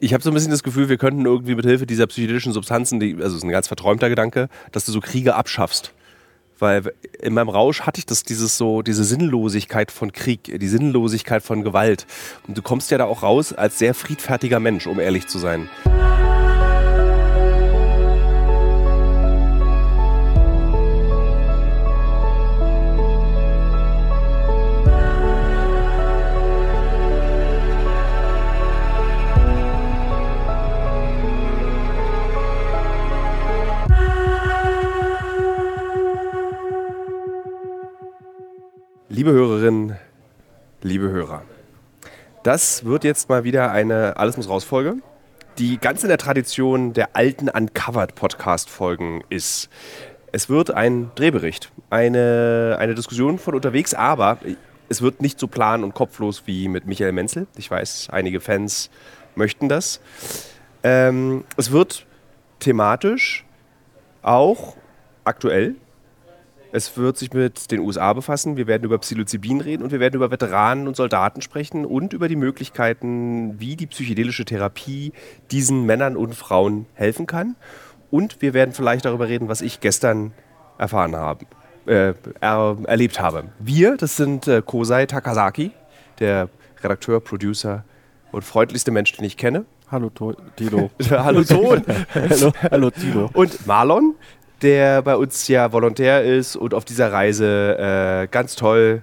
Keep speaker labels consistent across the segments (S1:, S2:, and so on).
S1: Ich habe so ein bisschen das Gefühl, wir könnten irgendwie mit Hilfe dieser psychedelischen Substanzen, die, also es ist ein ganz verträumter Gedanke, dass du so Kriege abschaffst. Weil in meinem Rausch hatte ich das, dieses so, diese Sinnlosigkeit von Krieg, die Sinnlosigkeit von Gewalt. Und du kommst ja da auch raus als sehr friedfertiger Mensch, um ehrlich zu sein. Liebe Hörerinnen, liebe Hörer, das wird jetzt mal wieder eine Alles muss raus Folge, die ganz in der Tradition der alten Uncovered Podcast Folgen ist. Es wird ein Drehbericht, eine, eine Diskussion von unterwegs, aber es wird nicht so plan und kopflos wie mit Michael Menzel. Ich weiß, einige Fans möchten das. Ähm, es wird thematisch auch aktuell es wird sich mit den USA befassen. Wir werden über Psilocybin reden und wir werden über Veteranen und Soldaten sprechen und über die Möglichkeiten, wie die psychedelische Therapie diesen Männern und Frauen helfen kann. Und wir werden vielleicht darüber reden, was ich gestern erfahren habe, äh, er, erlebt habe. Wir, das sind äh, Kosei Takasaki, der Redakteur, Producer und freundlichste Mensch, den ich kenne.
S2: Hallo Tilo.
S1: hallo Ton.
S2: hallo, hallo Tilo.
S1: Und Marlon, der bei uns ja Volontär ist und auf dieser Reise äh, ganz toll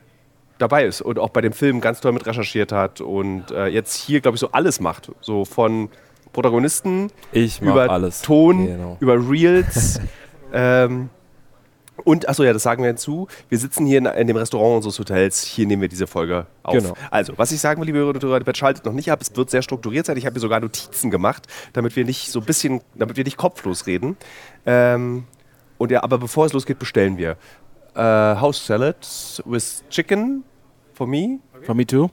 S1: dabei ist und auch bei dem Film ganz toll mit recherchiert hat und äh, jetzt hier, glaube ich, so alles macht. So von Protagonisten über
S2: alles.
S1: Ton, genau. über Reels. ähm, und, achso, ja, das sagen wir hinzu. Wir sitzen hier in, in, dem Restaurant unseres Hotels. Hier nehmen wir diese Folge auf. Genau. Also, was ich sagen will, liebe Hörerinnen und Hörer, schaltet noch nicht ab. Es wird sehr strukturiert sein. Ich habe hier sogar Notizen gemacht, damit wir nicht so ein bisschen, damit wir nicht kopflos reden. Ähm, und ja, aber bevor es losgeht, bestellen wir. Uh, house salad with chicken for me.
S2: For me too.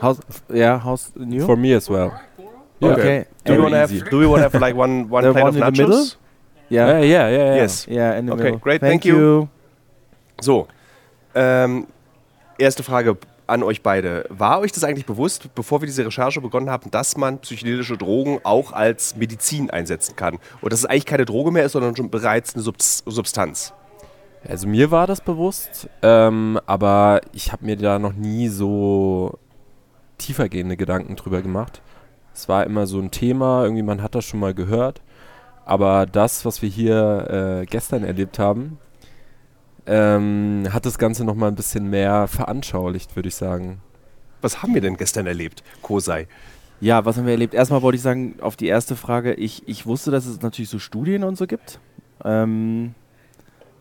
S2: House, yeah, house new.
S3: For me as well.
S1: Okay. okay. Do, we want to have, do we want to have like one, one plate one of nachos?
S2: Yeah.
S3: yeah, yeah, yeah,
S1: Yes.
S2: Yeah, in the
S1: okay,
S2: middle.
S1: great.
S2: Thank,
S1: thank you. you. So, ähm, erste Frage an euch beide. War euch das eigentlich bewusst, bevor wir diese Recherche begonnen haben, dass man psychedelische Drogen auch als Medizin einsetzen kann? Und dass es eigentlich keine Droge mehr ist, sondern schon bereits eine Substanz?
S3: Also mir war das bewusst, ähm, aber ich habe mir da noch nie so tiefergehende Gedanken drüber gemacht. Es war immer so ein Thema, irgendwie man hat das schon mal gehört. Aber das, was wir hier äh, gestern erlebt haben, ähm, hat das Ganze nochmal ein bisschen mehr veranschaulicht, würde ich sagen.
S1: Was haben wir denn gestern erlebt, Kosei?
S2: Ja, was haben wir erlebt? Erstmal wollte ich sagen, auf die erste Frage, ich, ich wusste, dass es natürlich so Studien und so gibt. Ähm,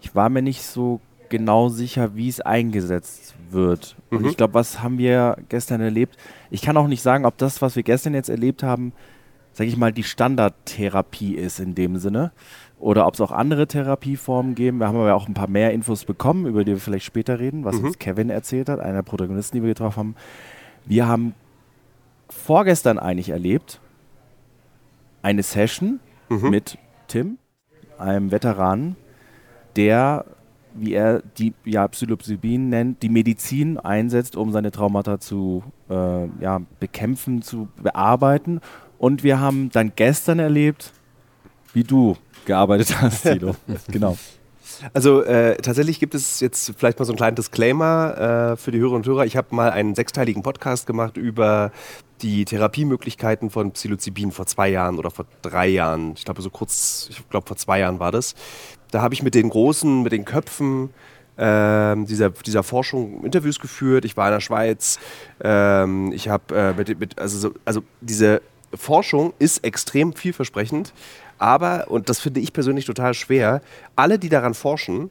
S2: ich war mir nicht so genau sicher, wie es eingesetzt wird. Mhm. Und ich glaube, was haben wir gestern erlebt? Ich kann auch nicht sagen, ob das, was wir gestern jetzt erlebt haben, sage ich mal, die Standardtherapie ist in dem Sinne oder ob es auch andere Therapieformen geben. Wir haben aber auch ein paar mehr Infos bekommen, über die wir vielleicht später reden, was mhm. uns Kevin erzählt hat, einer der Protagonisten, die wir getroffen haben. Wir haben vorgestern eigentlich erlebt eine Session mhm. mit Tim, einem Veteranen, der, wie er die ja, Psilocybin nennt, die Medizin einsetzt, um seine Traumata zu äh, ja, bekämpfen, zu bearbeiten. Und wir haben dann gestern erlebt, wie du gearbeitet hast, Tilo. genau.
S1: Also äh, tatsächlich gibt es jetzt vielleicht mal so einen kleinen Disclaimer äh, für die Hörerinnen und Hörer. Ich habe mal einen sechsteiligen Podcast gemacht über die Therapiemöglichkeiten von Psilocybin vor zwei Jahren oder vor drei Jahren. Ich glaube so kurz, ich glaube vor zwei Jahren war das. Da habe ich mit den großen, mit den Köpfen äh, dieser, dieser Forschung Interviews geführt. Ich war in der Schweiz. Ähm, ich habe äh, mit, mit, also, so, also diese Forschung ist extrem vielversprechend, aber, und das finde ich persönlich total schwer, alle, die daran forschen,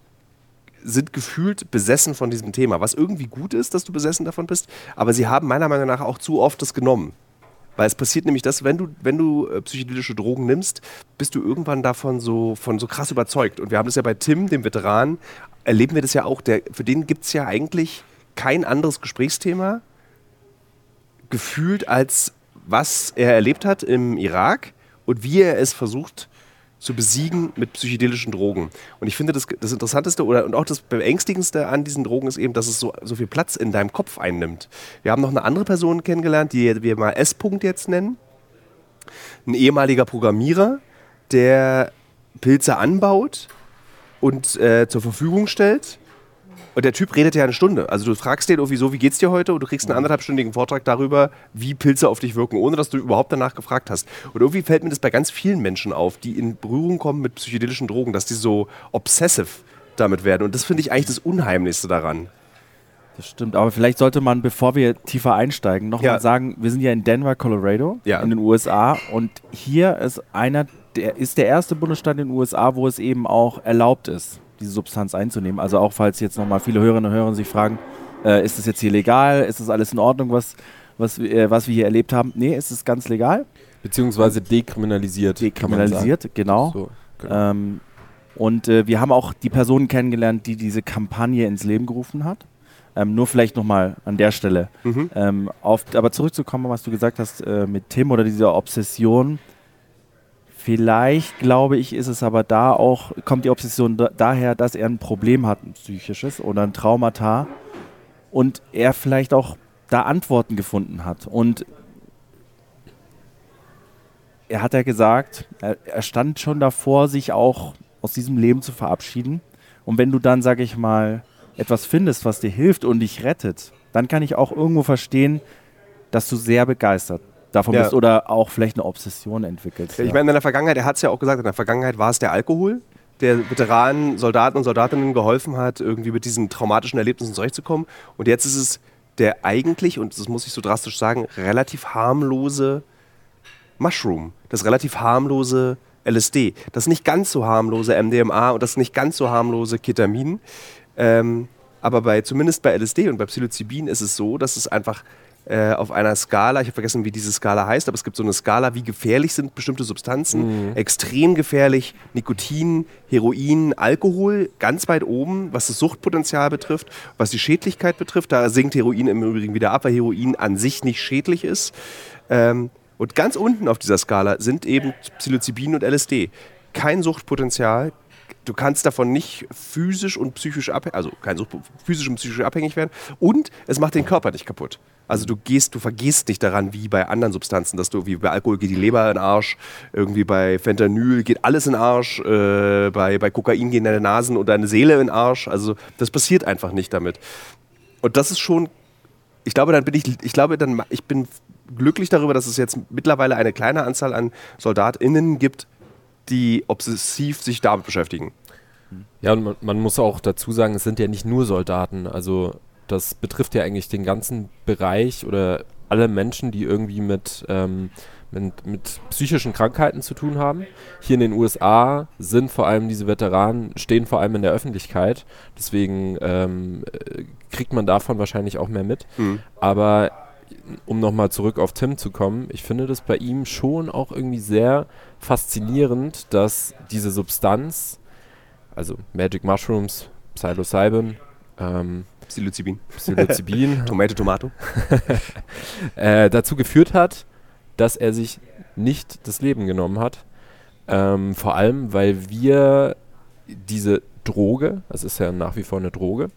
S1: sind gefühlt besessen von diesem Thema, was irgendwie gut ist, dass du besessen davon bist, aber sie haben meiner Meinung nach auch zu oft das genommen. Weil es passiert nämlich das, wenn du, wenn du äh, psychedelische Drogen nimmst, bist du irgendwann davon so, von so krass überzeugt. Und wir haben das ja bei Tim, dem Veteran, erleben wir das ja auch. Der, für den gibt es ja eigentlich kein anderes Gesprächsthema gefühlt als was er erlebt hat im Irak und wie er es versucht zu besiegen mit psychedelischen Drogen. Und ich finde, das, das Interessanteste oder und auch das Beängstigendste an diesen Drogen ist eben, dass es so, so viel Platz in deinem Kopf einnimmt. Wir haben noch eine andere Person kennengelernt, die wir mal S-Punkt jetzt nennen. Ein ehemaliger Programmierer, der Pilze anbaut und äh, zur Verfügung stellt. Und der Typ redet ja eine Stunde. Also du fragst den irgendwie so, wie geht's dir heute? Und du kriegst einen anderthalbstündigen Vortrag darüber, wie Pilze auf dich wirken, ohne dass du überhaupt danach gefragt hast. Und irgendwie fällt mir das bei ganz vielen Menschen auf, die in Berührung kommen mit psychedelischen Drogen, dass die so obsessive damit werden. Und das finde ich eigentlich das Unheimlichste daran.
S2: Das stimmt, aber vielleicht sollte man, bevor wir tiefer einsteigen, nochmal
S1: Ja.
S2: sagen, wir sind ja in Denver, Colorado,
S1: Ja.
S2: in den USA und hier ist einer, der ist der erste Bundesstaat in den USA, wo es eben auch erlaubt ist, diese Substanz einzunehmen. Also auch falls jetzt nochmal viele Hörerinnen und Hörer sich fragen, äh, ist das jetzt hier legal, ist das alles in Ordnung, was, was, äh, was wir hier erlebt haben? Nee, es ist ganz legal,
S3: Beziehungsweise dekriminalisiert.
S2: dekriminalisiert, genau.
S3: So, genau.
S2: Ähm, und äh, wir haben auch die Person kennengelernt, die diese Kampagne ins Leben gerufen hat. Ähm, nur vielleicht nochmal an der Stelle.
S1: Mhm.
S2: Ähm, auf, aber zurückzukommen, was du gesagt hast äh, mit Tim oder dieser Obsession. Vielleicht, glaube ich, ist es aber da auch, kommt die Obsession da, daher, dass er ein Problem hat, ein psychisches oder ein Traumata und er vielleicht auch da Antworten gefunden hat. Und er hat ja gesagt, er, er stand schon davor, sich auch aus diesem Leben zu verabschieden. Und wenn du dann, sag ich mal, etwas findest, was dir hilft und dich rettet, dann kann ich auch irgendwo verstehen, dass du sehr begeistert davon
S1: Ja.
S2: bist oder auch vielleicht eine Obsession entwickelst.
S1: Ich meine, in der Vergangenheit, er hat es ja auch gesagt, in der Vergangenheit war es der Alkohol, der Veteranen, Soldaten und Soldatinnen geholfen hat, irgendwie mit diesen traumatischen Erlebnissen zurechtzukommen. Und jetzt ist es der eigentlich, und das muss ich so drastisch sagen, relativ harmlose Mushroom. Das relativ harmlose LSD. Das nicht ganz so harmlose MDMA und das nicht ganz so harmlose Ketamin. Ähm, aber bei, zumindest bei LSD und bei Psilocybin ist es so, dass es einfach äh, auf einer Skala, ich habe vergessen, wie diese Skala heißt, aber es gibt so eine Skala, wie gefährlich sind bestimmte Substanzen. Extrem gefährlich, Nikotin, Heroin, Alkohol, ganz weit oben, was das Suchtpotenzial betrifft, was die Schädlichkeit betrifft. Da sinkt Heroin im Übrigen wieder ab, weil Heroin an sich nicht schädlich ist. Ähm, und ganz unten auf dieser Skala sind eben Psilocybin und LSD. Kein Suchtpotenzial. Du kannst davon nicht physisch und psychisch abhängig, also kein Sucht, physisch und psychisch abhängig werden. Und es macht den Körper nicht kaputt. Also du gehst, du vergehst nicht daran, wie bei anderen Substanzen, dass du wie bei Alkohol geht die Leber in den Arsch, irgendwie bei Fentanyl geht alles in den Arsch, äh, bei, bei Kokain gehen deine Nasen und deine Seele in den Arsch. Also das passiert einfach nicht damit. Und das ist schon ich glaube, dann bin ich, ich glaube, dann, ich bin glücklich darüber, dass es jetzt mittlerweile eine kleine Anzahl an SoldatInnen gibt, die obsessiv sich damit beschäftigen.
S3: Ja, und man, man muss auch dazu sagen, es sind ja nicht nur Soldaten. Also das betrifft ja eigentlich den ganzen Bereich oder alle Menschen, die irgendwie mit, ähm, mit, mit psychischen Krankheiten zu tun haben. Hier in den USA sind vor allem diese Veteranen, stehen vor allem in der Öffentlichkeit. Deswegen ähm, äh, kriegt man davon wahrscheinlich auch mehr mit. Aber um nochmal zurück auf Tim zu kommen, ich finde das bei ihm schon auch irgendwie sehr faszinierend, dass diese Substanz, also Magic Mushrooms, Psilocybin, ähm,
S1: Psilocybin.
S3: Psilocybin,
S1: Tomate, Tomato.
S3: äh, dazu geführt hat, dass er sich nicht das Leben genommen hat. Ähm, vor allem, weil wir diese Droge, das ist ja nach wie vor eine Droge,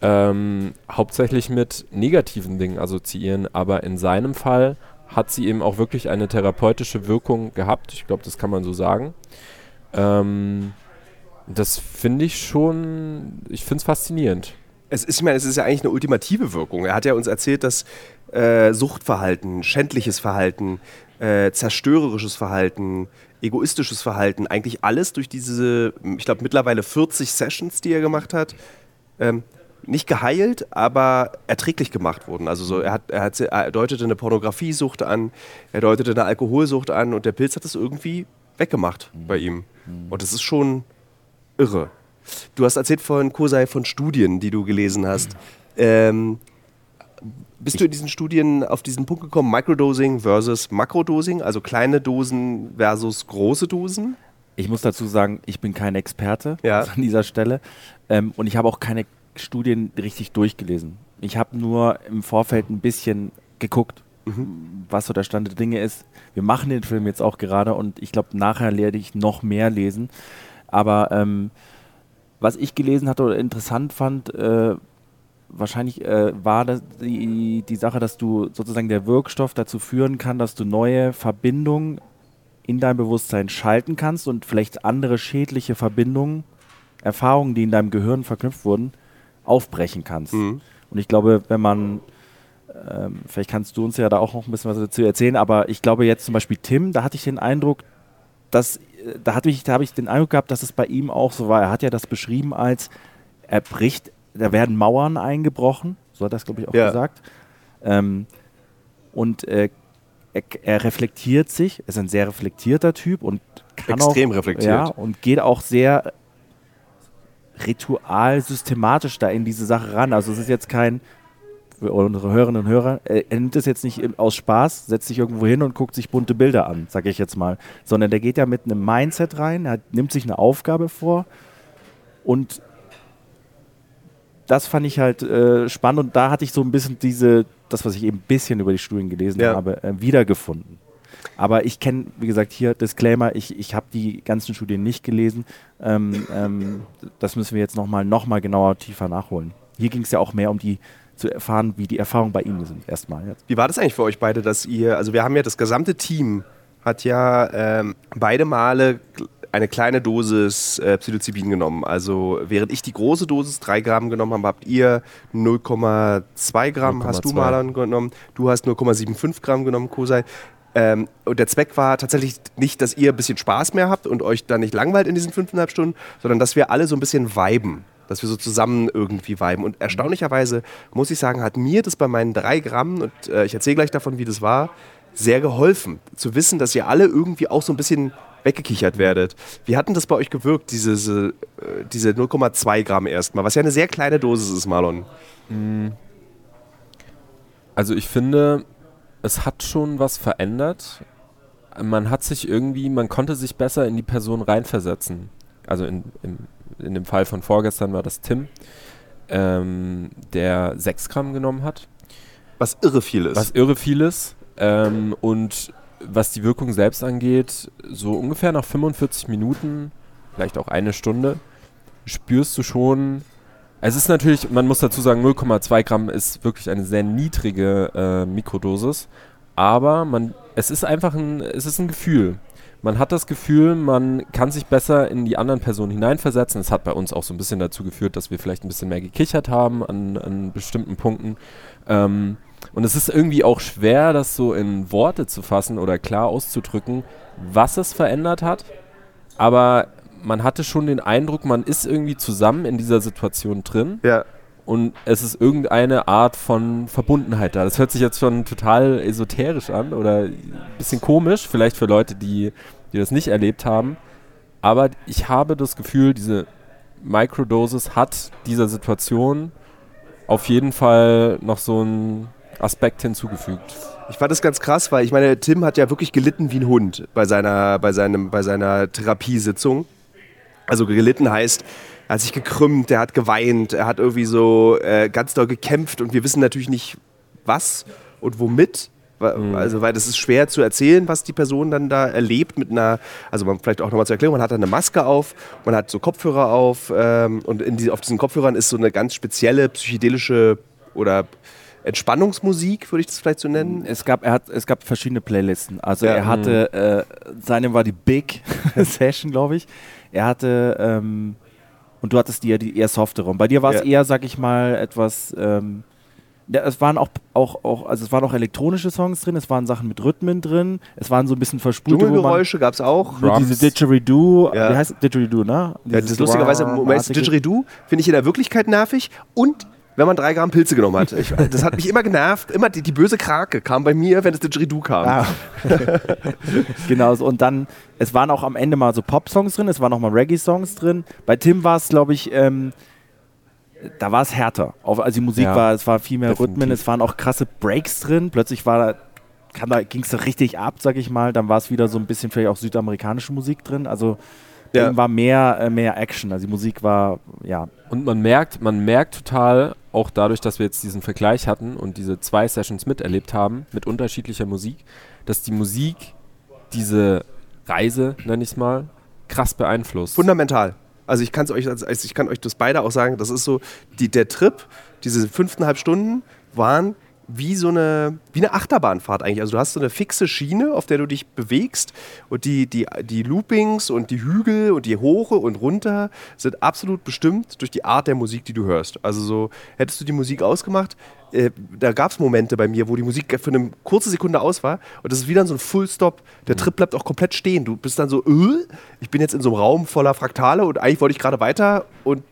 S3: ähm, hauptsächlich mit negativen Dingen assoziieren. Aber in seinem Fall hat sie eben auch wirklich eine therapeutische Wirkung gehabt. Ich glaube, das kann man so sagen. Ähm, das finde ich schon, ich finde es faszinierend.
S1: Es ist, ich meine, es ist ja eigentlich eine ultimative Wirkung. Er hat ja uns erzählt, dass äh, Suchtverhalten, schändliches Verhalten, äh, zerstörerisches Verhalten, egoistisches Verhalten, eigentlich alles durch diese, ich glaube, mittlerweile 40 Sessions, die er gemacht hat, ähm, nicht geheilt, aber erträglich gemacht wurden. Also so, er, hat, er, hat, er deutete eine Pornografiesucht an, er deutete eine Alkoholsucht an und der Pilz hat es irgendwie weggemacht bei ihm. Und das ist schon irre. Du hast erzählt von Kosei von Studien, die du gelesen hast. Ähm, bist du in diesen Studien auf diesen Punkt gekommen, Microdosing versus Makrodosing, also kleine Dosen versus große Dosen?
S2: Ich muss dazu sagen, ich bin kein Experte
S1: Ja.
S2: an dieser Stelle ähm, und ich habe auch keine Studien richtig durchgelesen. Ich habe nur im Vorfeld ein bisschen geguckt, was so der Stand der Dinge ist. Wir machen den Film jetzt auch gerade und ich glaube, nachher werde ich noch mehr lesen. Aber ähm, was ich gelesen hatte oder interessant fand, äh, wahrscheinlich äh, war das die, die Sache, dass du sozusagen der Wirkstoff dazu führen kann, dass du neue Verbindungen in dein Bewusstsein schalten kannst und vielleicht andere schädliche Verbindungen, Erfahrungen, die in deinem Gehirn verknüpft wurden, aufbrechen kannst.
S1: Mhm.
S2: Und ich glaube, wenn man, ähm, vielleicht kannst du uns ja da auch noch ein bisschen was dazu erzählen, aber ich glaube jetzt zum Beispiel Tim, da hatte ich den Eindruck, dass, äh, da, hatte ich, da habe ich den Eindruck gehabt, dass es bei ihm auch so war. Er hat ja das beschrieben als, er bricht, da werden Mauern eingebrochen, so hat er es, glaube ich, auch
S1: Ja.
S2: gesagt. Ähm, und äh, er, er reflektiert sich, er ist ein sehr reflektierter Typ und kann
S1: Extrem
S2: auch,
S1: reflektiert.
S2: Ja, und geht auch sehr ritual systematisch da in diese Sache ran. Also es ist jetzt kein, für unsere Hörerinnen und Hörer, er, er nimmt es jetzt nicht aus Spaß, setzt sich irgendwo hin und guckt sich bunte Bilder an, sage ich jetzt mal, sondern der geht ja mit einem Mindset rein, er nimmt sich eine Aufgabe vor und das fand ich halt äh, spannend und da hatte ich so ein bisschen diese, das, was ich eben ein bisschen über die Studien gelesen
S1: Ja.
S2: habe, äh, wiedergefunden. Aber ich kenne, wie gesagt, hier Disclaimer, ich, ich habe die ganzen Studien nicht gelesen. Ähm, ähm, das müssen wir jetzt nochmal noch mal genauer tiefer nachholen. Hier ging es ja auch mehr um die, zu erfahren, wie die Erfahrungen bei Ihnen sind, erstmal. Jetzt.
S1: Wie war das eigentlich für euch beide, dass ihr, also wir haben ja das gesamte Team hat ja ähm, beide Male eine kleine Dosis äh, Psilocybin genommen. Also während ich die große Dosis 3 Gramm genommen habe, habt ihr 0,2 Gramm, hast du
S3: 0,2.
S1: Marlon genommen, du hast 0,75 Gramm genommen, Kosei. Ähm, und der Zweck war tatsächlich nicht, dass ihr ein bisschen Spaß mehr habt und euch dann nicht langweilt in diesen fünfeinhalb Stunden, sondern dass wir alle so ein bisschen viben. Dass wir so zusammen irgendwie viben. Und erstaunlicherweise muss ich sagen, hat mir das bei meinen drei Gramm, und äh, ich erzähle gleich davon, wie das war, sehr geholfen. Zu wissen, dass ihr alle irgendwie auch so ein bisschen weggekichert werdet. Wie hat denn das bei euch gewirkt, diese, diese, äh, diese 0,2 Gramm erstmal? Was ja eine sehr kleine Dosis ist, Marlon.
S3: Also ich finde, es hat schon was verändert. Man hat sich irgendwie, man konnte sich besser in die Person reinversetzen. Also in, in, in dem Fall von vorgestern war das Tim, ähm, der 6 Gramm genommen hat,
S1: Was irre viel ist.
S3: was irre viel ist. Ähm, und was die Wirkung selbst angeht, so ungefähr nach 45 Minuten, vielleicht auch eine Stunde, spürst du schon, es ist natürlich, man muss dazu sagen, 0,2 Gramm ist wirklich eine sehr niedrige äh, Mikrodosis, aber man, es ist einfach ein, es ist ein Gefühl. Man hat das Gefühl, man kann sich besser in die anderen Personen hineinversetzen. Es hat bei uns auch so ein bisschen dazu geführt, dass wir vielleicht ein bisschen mehr gekichert haben an, an bestimmten Punkten. Ähm, und es ist irgendwie auch schwer, das so in Worte zu fassen oder klar auszudrücken, was es verändert hat. Aber man hatte schon den Eindruck, man ist irgendwie zusammen in dieser Situation drin
S1: ja.
S3: und es ist irgendeine Art von Verbundenheit da. Das hört sich jetzt schon total esoterisch an oder ein bisschen komisch, vielleicht für Leute, die, die das nicht erlebt haben. Aber ich habe das Gefühl, diese Microdosis hat dieser Situation auf jeden Fall noch so einen Aspekt hinzugefügt.
S1: Ich fand das ganz krass, weil ich meine, Tim hat ja wirklich gelitten wie ein Hund bei seiner, bei seinem, bei seiner Therapiesitzung. Also gelitten heißt, er hat sich gekrümmt, er hat geweint, er hat irgendwie so äh, ganz doll gekämpft und wir wissen natürlich nicht, was und womit. Wa- Also, weil das ist schwer zu erzählen, was die Person dann da erlebt mit einer, also man vielleicht auch nochmal zur Erklärung, man hat da eine Maske auf, man hat so Kopfhörer auf ähm, und die, auf diesen Kopfhörern ist so eine ganz spezielle psychedelische oder Entspannungsmusik, würde ich das vielleicht so nennen.
S2: Es gab, er hat, es gab verschiedene Playlisten. Also
S1: Ja.
S2: er hatte, äh, seine war die Big Session, glaube ich. Er hatte, ähm, und du hattest die ja die eher softere. Und bei dir war es
S1: Ja.
S2: eher, sag ich mal, etwas, ähm, ja, es waren auch, auch, auch, also es waren auch elektronische Songs drin, es waren Sachen mit Rhythmen drin, es waren so ein bisschen verspulte,
S1: Dschungelgeräusche gab es auch.
S2: diese. Didgeridoo,
S1: Ja.
S2: wie heißt es? Didgeridoo, ne?
S1: Ja, das lustigerweise, Moment, Didgeridoo finde ich in der Wirklichkeit nervig und wenn man drei Gramm Pilze genommen hat. Ich, das hat mich immer genervt. Immer die, die böse Krake kam bei mir, wenn das Didgeridoo kam.
S2: Ah. genau, so, und dann, es waren auch am Ende mal so Pop-Songs drin, es waren auch mal Reggae-Songs drin. Bei Tim war es, glaube ich, ähm, da war es härter. Also die Musik
S3: Ja,
S2: war, es war viel mehr
S3: definitiv.
S2: Rhythmen, es waren auch krasse Breaks drin. Plötzlich war da ging es da richtig ab, sag ich mal. Dann war es wieder so ein bisschen vielleicht auch südamerikanische Musik drin. Also
S1: Ja.
S2: war mehr, äh, mehr Action. Also die Musik war, ja,
S3: Und man merkt, man merkt total, auch dadurch, dass wir jetzt diesen Vergleich hatten und diese zwei Sessions miterlebt haben mit unterschiedlicher Musik, dass die Musik diese Reise, nenne ich es mal, krass beeinflusst.
S1: Fundamental. Also ich kann euch, also ich kann euch das beide auch sagen, das ist so, die, der Trip, diese fünfeinhalb Stunden waren wie so eine, wie eine Achterbahnfahrt eigentlich. Also du hast so eine fixe Schiene, auf der du dich bewegst und die, die, die Loopings und die Hügel und die Hoche und runter sind absolut bestimmt durch die Art der Musik, die du hörst. Also so, hättest du die Musik ausgemacht, äh, da gab es Momente bei mir, wo die Musik für eine kurze Sekunde aus war und das ist wieder so ein Full-Stop. Der Trip bleibt auch komplett stehen. Du bist dann so, äh, ich bin jetzt in so einem Raum voller Fraktale und eigentlich wollte ich gerade weiter und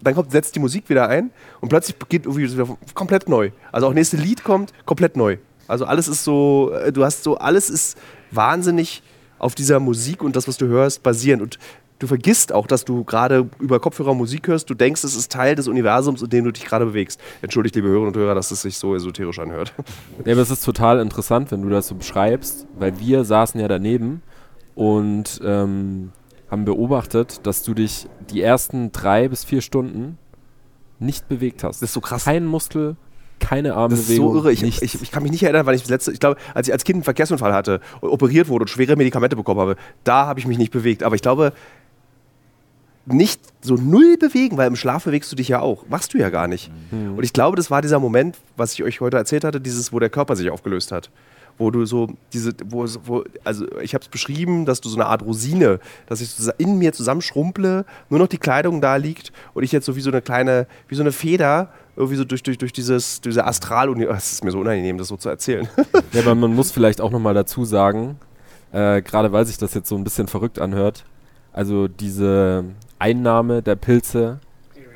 S1: dann kommt, setzt die Musik wieder ein und plötzlich geht irgendwie komplett neu. Also auch nächste Lied kommt komplett neu. Also alles ist so, äh, du hast so, alles ist wahnsinnig auf dieser Musik und das, was du hörst, basierend. Und du vergisst auch, dass du gerade über Kopfhörer Musik hörst. Du denkst, es ist Teil des Universums, in dem du dich gerade bewegst. Entschuldigt, liebe Hörerinnen und Hörer, dass es sich so esoterisch anhört.
S3: Ja, aber es ist total interessant, wenn du das so beschreibst, weil wir saßen ja daneben und ähm, haben beobachtet, dass du dich die ersten drei bis vier Stunden nicht bewegt hast.
S1: Das ist so krass.
S3: Kein Muskel, keine
S1: Das
S3: Armbewegung.
S1: ist so irre. Ich, ich, ich kann mich nicht erinnern, wann ich das letzte, ich glaube, als ich als Kind einen Verkehrsunfall hatte, operiert wurde und schwere Medikamente bekommen habe, da habe ich mich nicht bewegt. Aber ich glaube, nicht so null bewegen, weil im Schlaf bewegst du dich ja auch. Machst du ja gar nicht. Und ich glaube, das war dieser Moment, was ich euch heute erzählt hatte, dieses, wo der Körper sich aufgelöst hat. Wo du so diese, wo, wo also ich habe es beschrieben, dass du so eine Art Rosine, dass ich so in mir zusammenschrumple, nur noch die Kleidung da liegt und ich jetzt so wie so eine kleine, wie so eine Feder irgendwie so durch, durch, durch dieses, diese Astral, es ist mir so unangenehm, das so zu erzählen.
S3: Ja, aber man muss vielleicht auch nochmal dazu sagen, äh, gerade weil sich das jetzt so ein bisschen verrückt anhört, also diese Einnahme der Pilze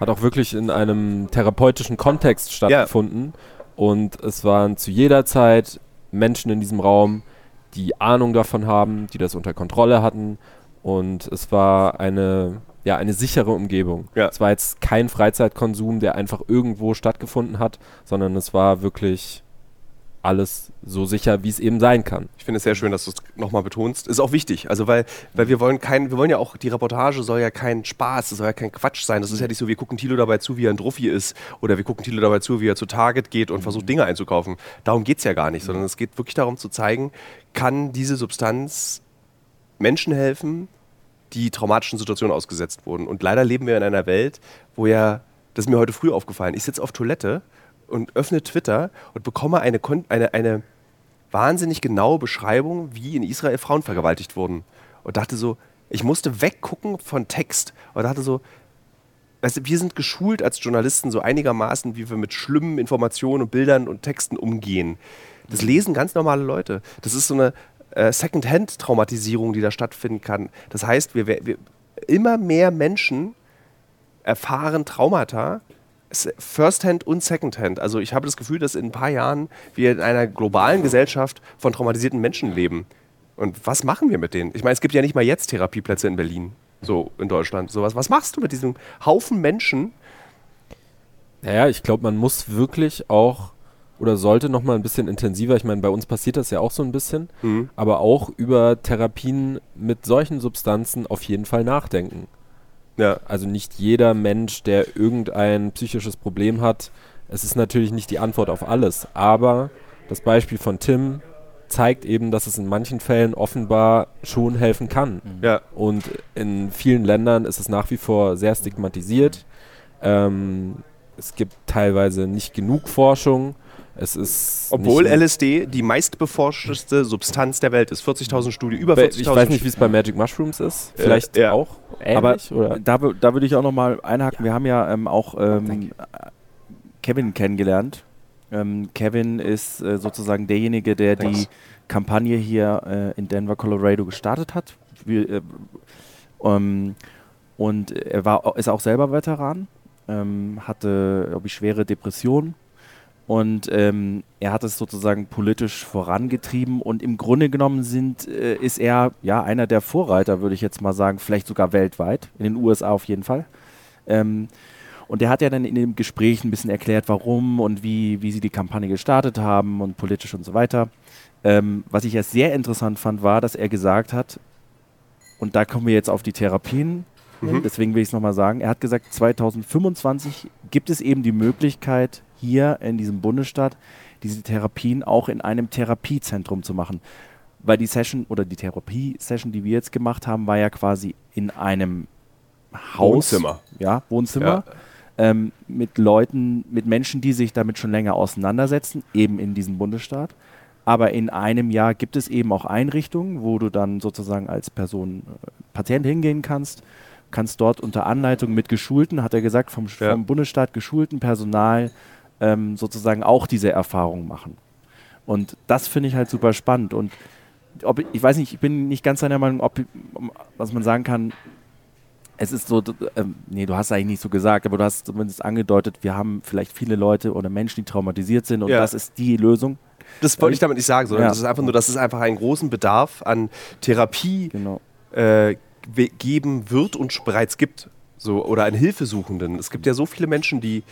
S3: hat auch wirklich in einem therapeutischen Kontext stattgefunden. Und es waren zu jeder Zeit Menschen in diesem Raum, die Ahnung davon haben, die das unter Kontrolle hatten. Und es war eine, ja, eine sichere Umgebung.
S1: Ja.
S3: Es war jetzt kein Freizeitkonsum, der einfach irgendwo stattgefunden hat, sondern es war wirklich alles so sicher, wie es eben sein kann.
S1: Ich finde es sehr schön, dass du es nochmal betonst. Ist auch wichtig, also weil, weil wir wollen kein, wir wollen ja auch, die Reportage soll ja kein Spaß, es soll ja kein Quatsch sein. Das ist ja nicht so, wir gucken Thilo dabei zu, wie er ein Druffi ist oder wir gucken Thilo dabei zu, wie er zu Target geht und versucht Dinge einzukaufen. Darum geht es ja gar nicht, sondern es geht wirklich darum zu zeigen, kann diese Substanz Menschen helfen, die traumatischen Situationen ausgesetzt wurden. Und leider leben wir in einer Welt, wo ja, das ist mir heute früh aufgefallen, ich sitze auf Toilette und öffne Twitter und bekomme eine, eine, eine wahnsinnig genaue Beschreibung, wie in Israel Frauen vergewaltigt wurden. Und dachte so, ich musste weggucken von Text und dachte so, weißt du, wir sind geschult als Journalisten so einigermaßen, wie wir mit schlimmen Informationen und Bildern und Texten umgehen. Das lesen ganz normale Leute. Das ist so eine äh, Second-Hand-Traumatisierung, die da stattfinden kann. Das heißt, wir, wir, immer mehr Menschen erfahren Traumata, First-Hand und Second-Hand. Also ich habe das Gefühl, dass in ein paar Jahren wir in einer globalen Gesellschaft von traumatisierten Menschen leben. Und was machen wir mit denen? Ich meine, es gibt ja nicht mal jetzt Therapieplätze in Berlin, so in Deutschland. So was, was machst du mit diesem Haufen Menschen?
S3: Naja, ich glaube, man muss wirklich auch oder sollte noch mal ein bisschen intensiver, ich meine, bei uns passiert das ja auch so ein bisschen,
S1: Mhm.
S3: aber auch über Therapien mit solchen Substanzen auf jeden Fall nachdenken.
S1: Ja.
S3: Also nicht jeder Mensch, der irgendein psychisches Problem hat, es ist natürlich nicht die Antwort auf alles, aber das Beispiel von Tim zeigt eben, dass es in manchen Fällen offenbar schon helfen kann.
S1: Ja.
S3: Und in vielen Ländern ist es nach wie vor sehr stigmatisiert. Ähm, es gibt teilweise nicht genug Forschung. Es ist
S1: Obwohl LSD die meistbeforschteste Substanz der Welt ist. 40.000 Studien, über
S3: Be-
S1: 40.000
S3: ich weiß nicht, wie es bei Magic Mushrooms ist.
S1: Äh,
S3: Vielleicht
S1: ja.
S3: auch
S2: Aber
S3: ähnlich. oder?
S2: da, da würde ich auch noch mal einhaken. Wir haben ja ähm, auch ähm, Kevin kennengelernt. Ähm, Kevin ist äh, sozusagen derjenige, der die
S1: Thanks.
S2: Kampagne hier äh, in Denver, Colorado gestartet hat. Wir, äh, ähm, und er war, ist auch selber Veteran, ähm, hatte, glaube ich, schwere Depressionen. Und ähm, er hat es sozusagen politisch vorangetrieben und im Grunde genommen sind, äh, ist er ja einer der Vorreiter, würde ich jetzt mal sagen, vielleicht sogar weltweit, in den USA auf jeden Fall. Ähm, und er hat ja dann in dem Gespräch ein bisschen erklärt, warum und wie, wie sie die Kampagne gestartet haben und politisch und so weiter. Ähm, was ich ja sehr interessant fand, war, dass er gesagt hat, und da kommen wir jetzt auf die Therapien,
S1: Mhm.
S2: deswegen will ich es nochmal sagen, er hat gesagt, 2025 gibt es eben die Möglichkeit, hier in diesem Bundesstaat diese Therapien auch in einem Therapiezentrum zu machen. Weil die Session oder die Therapie-Session, die wir jetzt gemacht haben, war ja quasi in einem Haus.
S1: Wohnzimmer.
S2: Ja, Wohnzimmer. ähm, mit Leuten, mit Menschen, die sich damit schon länger auseinandersetzen, eben in diesem Bundesstaat. Aber in einem Jahr gibt es eben auch Einrichtungen, wo du dann sozusagen als Person, äh, Patient hingehen kannst, kannst dort unter Anleitung mit geschulten, hat er gesagt, vom,
S1: Ja.
S2: vom Bundesstaat geschulten Personal ähm, sozusagen auch diese Erfahrung machen. Und das finde ich halt super spannend. Und ob, ich weiß nicht, ich bin nicht ganz seiner Meinung, ob, was man sagen kann, es ist so, ähm, nee, du hast eigentlich nicht so gesagt, aber du hast zumindest angedeutet, wir haben vielleicht viele Leute oder Menschen, die traumatisiert sind und
S1: Ja.
S2: das ist die Lösung.
S1: Das wollte ich damit nicht sagen, sondern
S2: Ja.
S1: das ist einfach nur, dass es einfach einen großen Bedarf an Therapie
S2: Genau.
S1: äh, geben wird und bereits gibt. So, oder an Hilfesuchenden. Es gibt ja so viele Menschen, die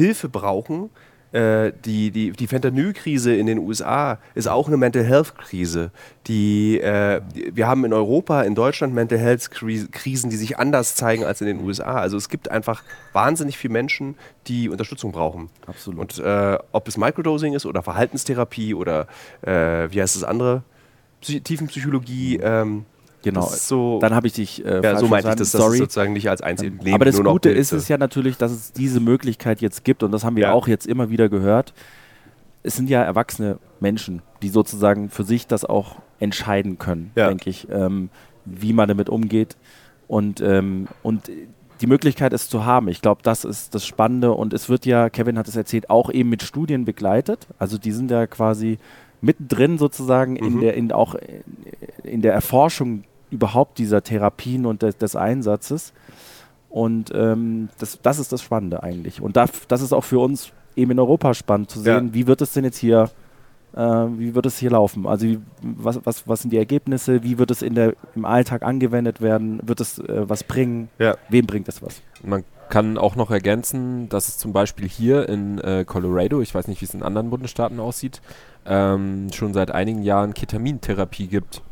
S1: Hilfe brauchen. Äh, die, die, die Fentanyl-Krise in den USA ist auch eine Mental Health-Krise. Die, äh, wir haben in Europa, in Deutschland Mental Health-Krisen, die sich anders zeigen als in den USA. Also es gibt einfach wahnsinnig viele Menschen, die Unterstützung brauchen.
S2: Absolut.
S1: Und äh, ob es Microdosing ist oder Verhaltenstherapie oder äh, wie heißt das andere? Psy Tiefenpsychologie. Ähm,
S2: Genau.
S1: ist so,
S2: Dann habe ich dich äh,
S1: ja, so meinte ich das,
S2: Sorry.
S1: sozusagen nicht als Einzel Leben
S2: Aber das Gute ist es ja natürlich, dass es diese Möglichkeit jetzt gibt und das haben wir
S1: Ja.
S2: auch jetzt immer wieder gehört. Es sind ja erwachsene Menschen, die sozusagen für sich das auch entscheiden können,
S1: Ja.
S2: denke ich, ähm, wie man damit umgeht und, ähm, und die Möglichkeit es zu haben. Ich glaube, das ist das Spannende und es wird ja, Kevin hat es erzählt, auch eben mit Studien begleitet. Also die sind ja quasi mittendrin sozusagen in
S1: Mhm.
S2: der, in auch in der Erforschung überhaupt dieser Therapien und des, des Einsatzes. Und ähm, das, das ist das Spannende eigentlich. Und das, das ist auch für uns eben in Europa spannend zu sehen,
S1: Ja.
S2: wie wird es denn jetzt hier, äh, wie wird es hier laufen? Also wie, was, was, was sind die Ergebnisse? Wie wird es in der, im Alltag angewendet werden? Wird es äh, was bringen?
S1: Ja.
S2: Wem bringt es was?
S3: Man kann auch noch ergänzen, dass es zum Beispiel hier in äh, Colorado, ich weiß nicht, wie es in anderen Bundesstaaten aussieht, ähm, schon seit einigen Jahren Ketamintherapie gibt.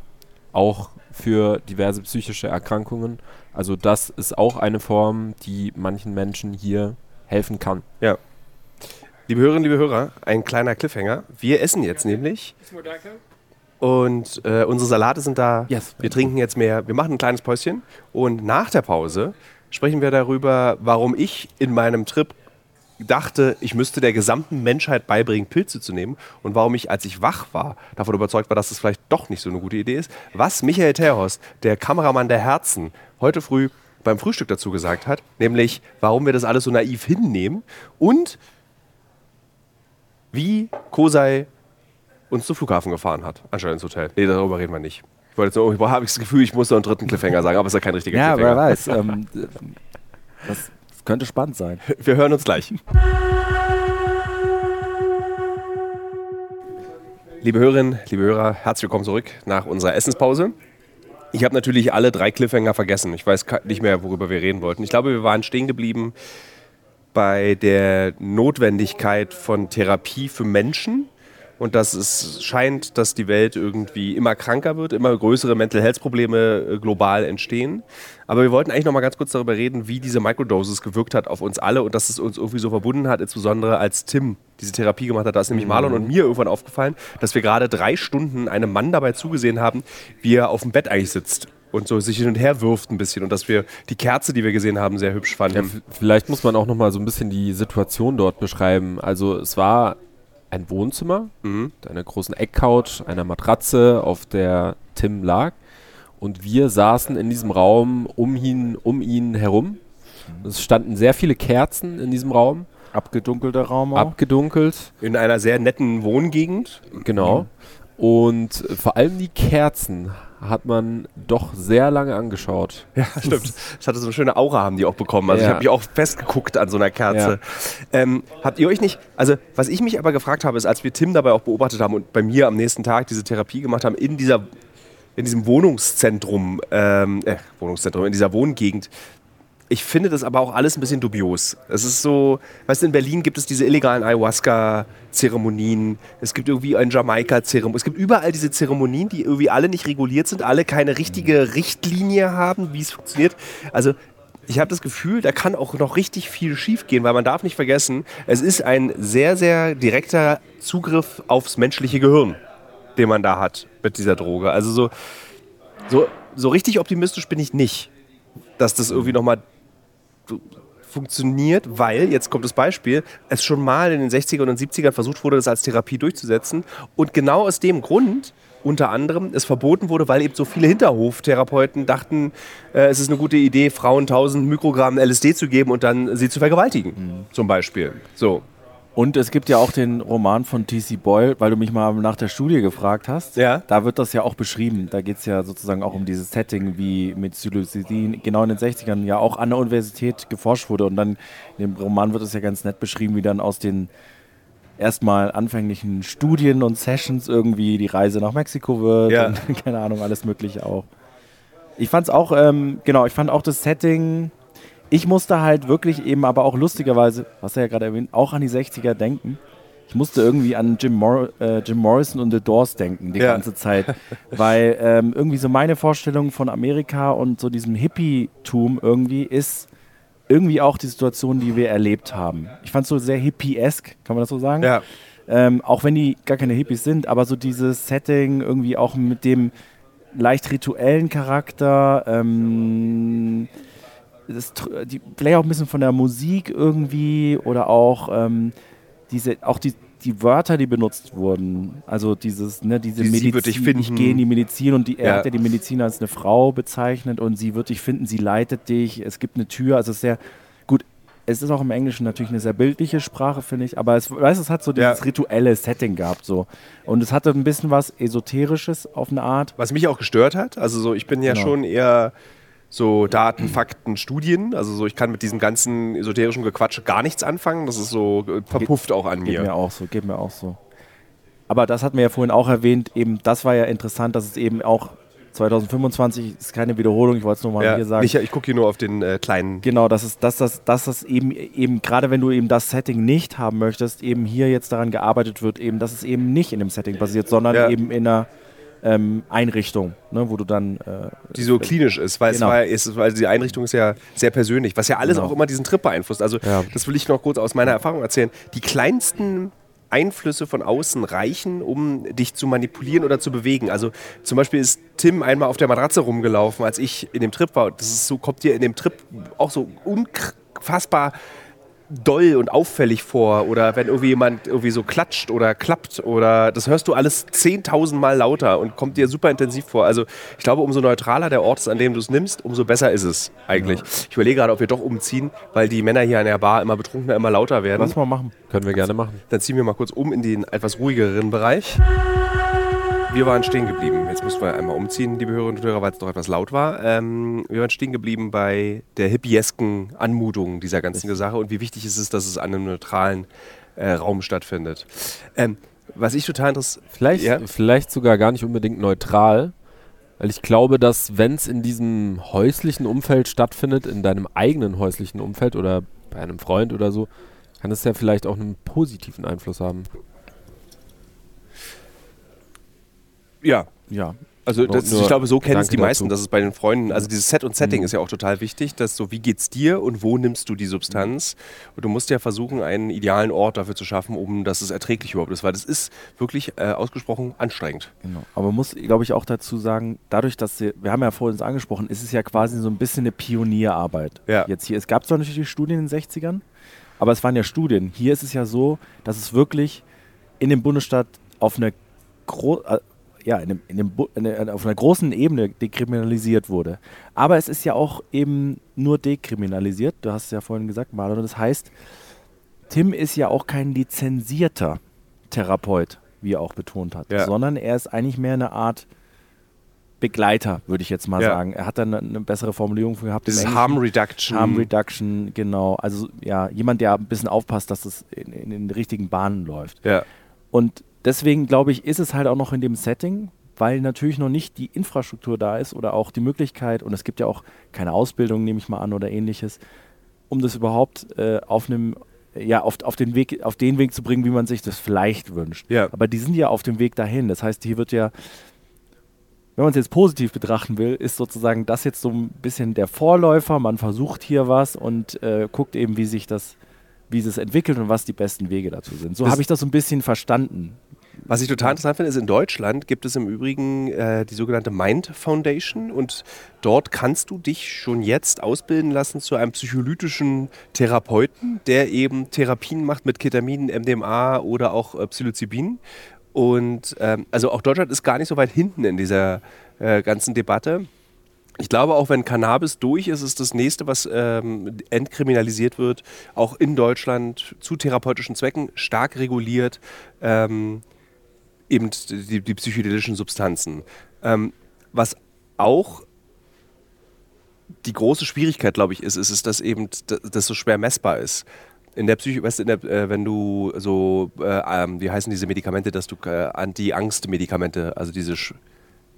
S3: Auch für diverse psychische Erkrankungen. Also das ist auch eine Form, die manchen Menschen hier helfen kann.
S1: Liebe Hörerinnen, liebe Hörer, ein kleiner Cliffhanger. Wir essen jetzt nämlich. Und äh, unsere Salate sind da.
S2: Yes.
S1: Wir trinken jetzt mehr. Wir machen ein kleines Päuschen. Und nach der Pause sprechen wir darüber, warum ich in meinem Trip dachte, ich müsste der gesamten Menschheit beibringen, Pilze zu nehmen. Und warum ich, als ich wach war, davon überzeugt war, dass es vielleicht doch nicht so eine gute Idee ist. Was Michael Terhorst, der Kameramann der Herzen, heute früh beim Frühstück dazu gesagt hat. Nämlich, warum wir das alles so naiv hinnehmen. Und wie Kosei uns zum Flughafen gefahren hat, anstatt ins Hotel. Nee, darüber reden wir nicht. Ich wollte jetzt nur, ich habe das Gefühl, ich muss noch einen dritten Cliffhanger sagen, aber es ist ja kein richtiger
S2: Ja,
S1: Cliffhanger.
S2: wer weiß. ähm, das, das könnte spannend sein.
S1: Wir hören uns gleich. Liebe Hörerinnen, liebe Hörer, herzlich willkommen zurück nach unserer Essenspause. Ich habe natürlich alle drei Cliffhanger vergessen. Ich weiß nicht mehr, worüber wir reden wollten. Ich glaube, wir waren stehen geblieben bei der Notwendigkeit von Therapie für Menschen und dass es scheint, dass die Welt irgendwie immer kranker wird, immer größere Mental Health Probleme äh, global entstehen. Aber wir wollten eigentlich noch mal ganz kurz darüber reden, wie diese Microdoses gewirkt hat auf uns alle und dass es uns irgendwie so verbunden hat, insbesondere als Tim diese Therapie gemacht hat. Da ist nämlich Marlon und mir irgendwann aufgefallen, dass wir gerade drei Stunden einem Mann dabei zugesehen haben, wie er auf dem Bett eigentlich sitzt und so sich hin und her wirft ein bisschen und dass wir die Kerze, die wir gesehen haben, sehr hübsch
S3: Ja,
S1: fanden.
S3: v- vielleicht muss man auch noch mal so ein bisschen die Situation dort beschreiben. Also es war ein Wohnzimmer
S1: Mhm.
S3: mit einer großen Eckcouch, einer Matratze, auf der Tim lag. Und wir saßen in diesem Raum um ihn, um ihn herum. Es standen sehr viele Kerzen in diesem Raum,
S2: Abgedunkelter Raum auch.
S3: abgedunkelt.
S1: In einer sehr netten Wohngegend.
S3: Genau. Und äh, vor allem die Kerzen hat man doch sehr lange angeschaut.
S1: Ja, stimmt. Das hatte so eine schöne Aura, haben die auch bekommen. Also ich
S3: Ja.
S1: habe mich auch festgeguckt an so einer Kerze. Ähm, habt ihr euch nicht, also was ich mich aber gefragt habe, ist, als wir Tim dabei auch beobachtet haben und bei mir am nächsten Tag diese Therapie gemacht haben, in dieser in diesem Wohnungszentrum, ähm, äh, Wohnungszentrum, in dieser Wohngegend, ich finde das aber auch alles ein bisschen dubios. Es ist so, weißt du, in Berlin gibt es diese illegalen Ayahuasca-Zeremonien, es gibt irgendwie ein Jamaika-Zeremonie, es gibt überall diese Zeremonien, die irgendwie alle nicht reguliert sind, alle keine richtige Richtlinie haben, wie es funktioniert. Also ich habe das Gefühl, da kann auch noch richtig viel schiefgehen, weil man darf nicht vergessen, es ist ein sehr, sehr direkter Zugriff aufs menschliche Gehirn, den man da hat mit dieser Droge. Also so, so, so richtig optimistisch bin ich nicht, dass das irgendwie nochmal funktioniert, weil, jetzt kommt das Beispiel, es schon mal in den 60er und 70ern versucht wurde, das als Therapie durchzusetzen. Und genau aus dem Grund unter anderem es verboten wurde, weil eben so viele Hinterhoftherapeuten dachten, äh, es ist eine gute Idee, Frauen 1000 Mikrogramm LSD zu geben und dann sie zu vergewaltigen, mhm. zum Beispiel. So.
S2: Und es gibt ja auch den Roman von T.C. Boyle, weil du mich mal nach der Studie gefragt hast.
S1: Ja.
S2: Da wird das ja auch beschrieben. Da geht es ja sozusagen auch um dieses Setting, wie mit Psilocybin genau in den 60ern ja auch an der Universität geforscht wurde. Und dann in dem Roman wird es ja ganz nett beschrieben, wie dann aus den erstmal anfänglichen Studien und Sessions irgendwie die Reise nach Mexiko wird
S1: ja.
S2: und keine Ahnung, alles Mögliche auch. Ich fand es auch, ähm, genau, ich fand auch das Setting ich musste halt wirklich eben, aber auch lustigerweise, was er ja gerade erwähnt, auch an die 60er denken. Ich musste irgendwie an Jim, Mor äh, Jim Morrison und The Doors denken die ja. ganze Zeit, weil ähm, irgendwie so meine Vorstellung von Amerika und so diesem Hippie-Tum irgendwie ist irgendwie auch die Situation, die wir erlebt haben. Ich fand es so sehr hippie-esque, kann man das so sagen?
S1: Ja.
S2: Ähm, auch wenn die gar keine Hippies sind, aber so dieses Setting irgendwie auch mit dem leicht rituellen Charakter. Ähm, das, die, vielleicht auch ein bisschen von der Musik irgendwie oder auch ähm, diese, auch die, die Wörter, die benutzt wurden. Also dieses, ne, diese
S1: die,
S2: Medizin,
S1: dich finden.
S2: ich gehe in die Medizin und die, er ja. hat ja die Medizin als eine Frau bezeichnet und sie wird dich finden, sie leitet dich, es gibt eine Tür, also sehr gut. Es ist auch im Englischen natürlich eine sehr bildliche Sprache, finde ich, aber es, weißt, es hat so dieses ja. rituelle Setting gehabt so. Und es hatte ein bisschen was Esoterisches auf eine Art.
S1: Was mich auch gestört hat, also so, ich bin ja genau. schon eher so Daten, Fakten, Studien. Also so, ich kann mit diesem ganzen esoterischen Gequatsch gar nichts anfangen. Das ist so äh, verpufft auch an mir.
S2: Geht mir auch so, geht mir auch so. Aber das hatten wir ja vorhin auch erwähnt, eben, das war ja interessant, dass es eben auch 2025 ist keine Wiederholung, ich wollte es nur mal
S1: ja,
S2: hier sagen.
S1: Nicht, ich gucke hier nur auf den äh, kleinen.
S2: Genau, dass es, dass das, dass das eben, eben, gerade wenn du eben das Setting nicht haben möchtest, eben hier jetzt daran gearbeitet wird, eben, dass es eben nicht in dem Setting passiert, sondern ja. eben in einer ähm, Einrichtung, ne, wo du dann. Äh,
S1: die so klinisch ist, weil, genau. es war, ist, weil die Einrichtung ist ja sehr persönlich, was ja alles genau. auch immer diesen Trip beeinflusst. Also, ja. das will ich noch kurz aus meiner Erfahrung erzählen. Die kleinsten Einflüsse von außen reichen, um dich zu manipulieren oder zu bewegen. Also zum Beispiel ist Tim einmal auf der Matratze rumgelaufen, als ich in dem Trip war. Das ist so, kommt dir in dem Trip auch so unfassbar doll und auffällig vor oder wenn irgendwie jemand irgendwie so klatscht oder klappt oder das hörst du alles 10.000 Mal lauter und kommt dir super intensiv vor. Also ich glaube, umso neutraler der Ort ist, an dem du es nimmst, umso besser ist es eigentlich. Ja. Ich überlege gerade, ob wir doch umziehen, weil die Männer hier an der Bar immer betrunkener, immer lauter werden.
S2: Lass mal machen.
S3: Können wir gerne machen.
S1: Dann ziehen wir mal kurz um in den etwas ruhigeren Bereich. Wir waren stehen geblieben. Jetzt müssen wir einmal umziehen, liebe Hörerinnen und Hörer, weil es doch etwas laut war. Ähm, wir waren stehen geblieben bei der hippiesken Anmutung dieser ganzen Sache und wie wichtig es ist, dass es an einem neutralen äh, Raum stattfindet. Ähm, was ich total interessiert.
S3: Vielleicht, ja? vielleicht sogar gar nicht unbedingt neutral, weil ich glaube, dass wenn es in diesem häuslichen Umfeld stattfindet, in deinem eigenen häuslichen Umfeld oder bei einem Freund oder so, kann es ja vielleicht auch einen positiven Einfluss haben.
S1: Ja. Ja. Also das, ich glaube, so kennen es die meisten, dazu. dass es bei den Freunden, also dieses Set und Setting mhm. ist ja auch total wichtig, dass so, wie geht's dir und wo nimmst du die Substanz? Und du musst ja versuchen, einen idealen Ort dafür zu schaffen, um dass es erträglich überhaupt ist, weil das ist wirklich äh, ausgesprochen anstrengend.
S2: Genau. Aber man muss, glaube ich, auch dazu sagen, dadurch, dass wir, wir haben ja vorhin angesprochen, ist es ja quasi so ein bisschen eine Pionierarbeit.
S1: Ja.
S2: Jetzt hier, es gab zwar natürlich Studien in den 60ern, aber es waren ja Studien. Hier ist es ja so, dass es wirklich in dem Bundesstaat auf eine Gro äh, ja, in dem, in dem, in auf einer großen Ebene dekriminalisiert wurde. Aber es ist ja auch eben nur dekriminalisiert. Du hast es ja vorhin gesagt, Marlon. Das heißt, Tim ist ja auch kein lizenzierter Therapeut, wie er auch betont hat, ja. sondern er ist eigentlich mehr eine Art Begleiter, würde ich jetzt mal ja. sagen. Er hat dann eine, bessere Formulierung für gehabt.
S1: Das ist Harm Reduction.
S2: Harm Reduction, genau. Also ja, jemand, der ein bisschen aufpasst, dass es in, in, in den richtigen Bahnen läuft.
S1: Ja.
S2: Und deswegen glaube ich, ist es halt auch noch in dem Setting, weil natürlich noch nicht die Infrastruktur da ist oder auch die Möglichkeit, und es gibt ja auch keine Ausbildung, nehme ich mal an, oder ähnliches, um das überhaupt äh, auf einem ja, auf, auf, den Weg, auf den Weg zu bringen, wie man sich das vielleicht wünscht.
S1: Ja.
S2: Aber die sind ja auf dem Weg dahin. Das heißt, hier wird ja, wenn man es jetzt positiv betrachten will, ist sozusagen das jetzt so ein bisschen der Vorläufer. Man versucht hier was und äh, guckt eben, wie sich das, wie es entwickelt und was die besten Wege dazu sind. So habe ich das so ein bisschen verstanden
S1: Was ich total interessant finde, ist, in Deutschland gibt es im Übrigen äh, die sogenannte Mind Foundation und dort kannst du dich schon jetzt ausbilden lassen zu einem psycholytischen Therapeuten, der eben Therapien macht mit Ketamin, MDMA oder auch äh, Psilocybin. Und ähm, also auch Deutschland ist gar nicht so weit hinten in dieser äh, ganzen Debatte. Ich glaube, auch wenn Cannabis durch ist, ist das nächste, was ähm, entkriminalisiert wird, auch in Deutschland zu therapeutischen Zwecken stark reguliert. Ähm, eben die, die psychedelischen Substanzen. Ähm, was auch die große Schwierigkeit, glaube ich, ist, ist, ist, dass eben das so schwer messbar ist. In der Psyche, weißt du, der, äh, wenn du so, äh, ähm, wie heißen diese Medikamente, dass du äh, Anti-Angst-Medikamente, also diese Sch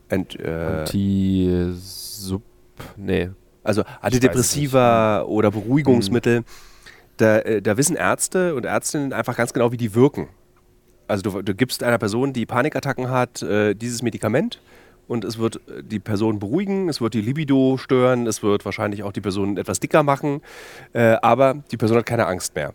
S3: Ent, äh, Anti-Sub, nee.
S1: Also Antidepressiva oder Beruhigungsmittel, hm. da, äh, da wissen Ärzte und Ärztinnen einfach ganz genau, wie die wirken also du, du, gibst einer Person, die Panikattacken hat, äh, dieses Medikament und es wird äh, die Person beruhigen, es wird die Libido stören, es wird wahrscheinlich auch die Person etwas dicker machen, äh, aber die Person hat keine Angst mehr.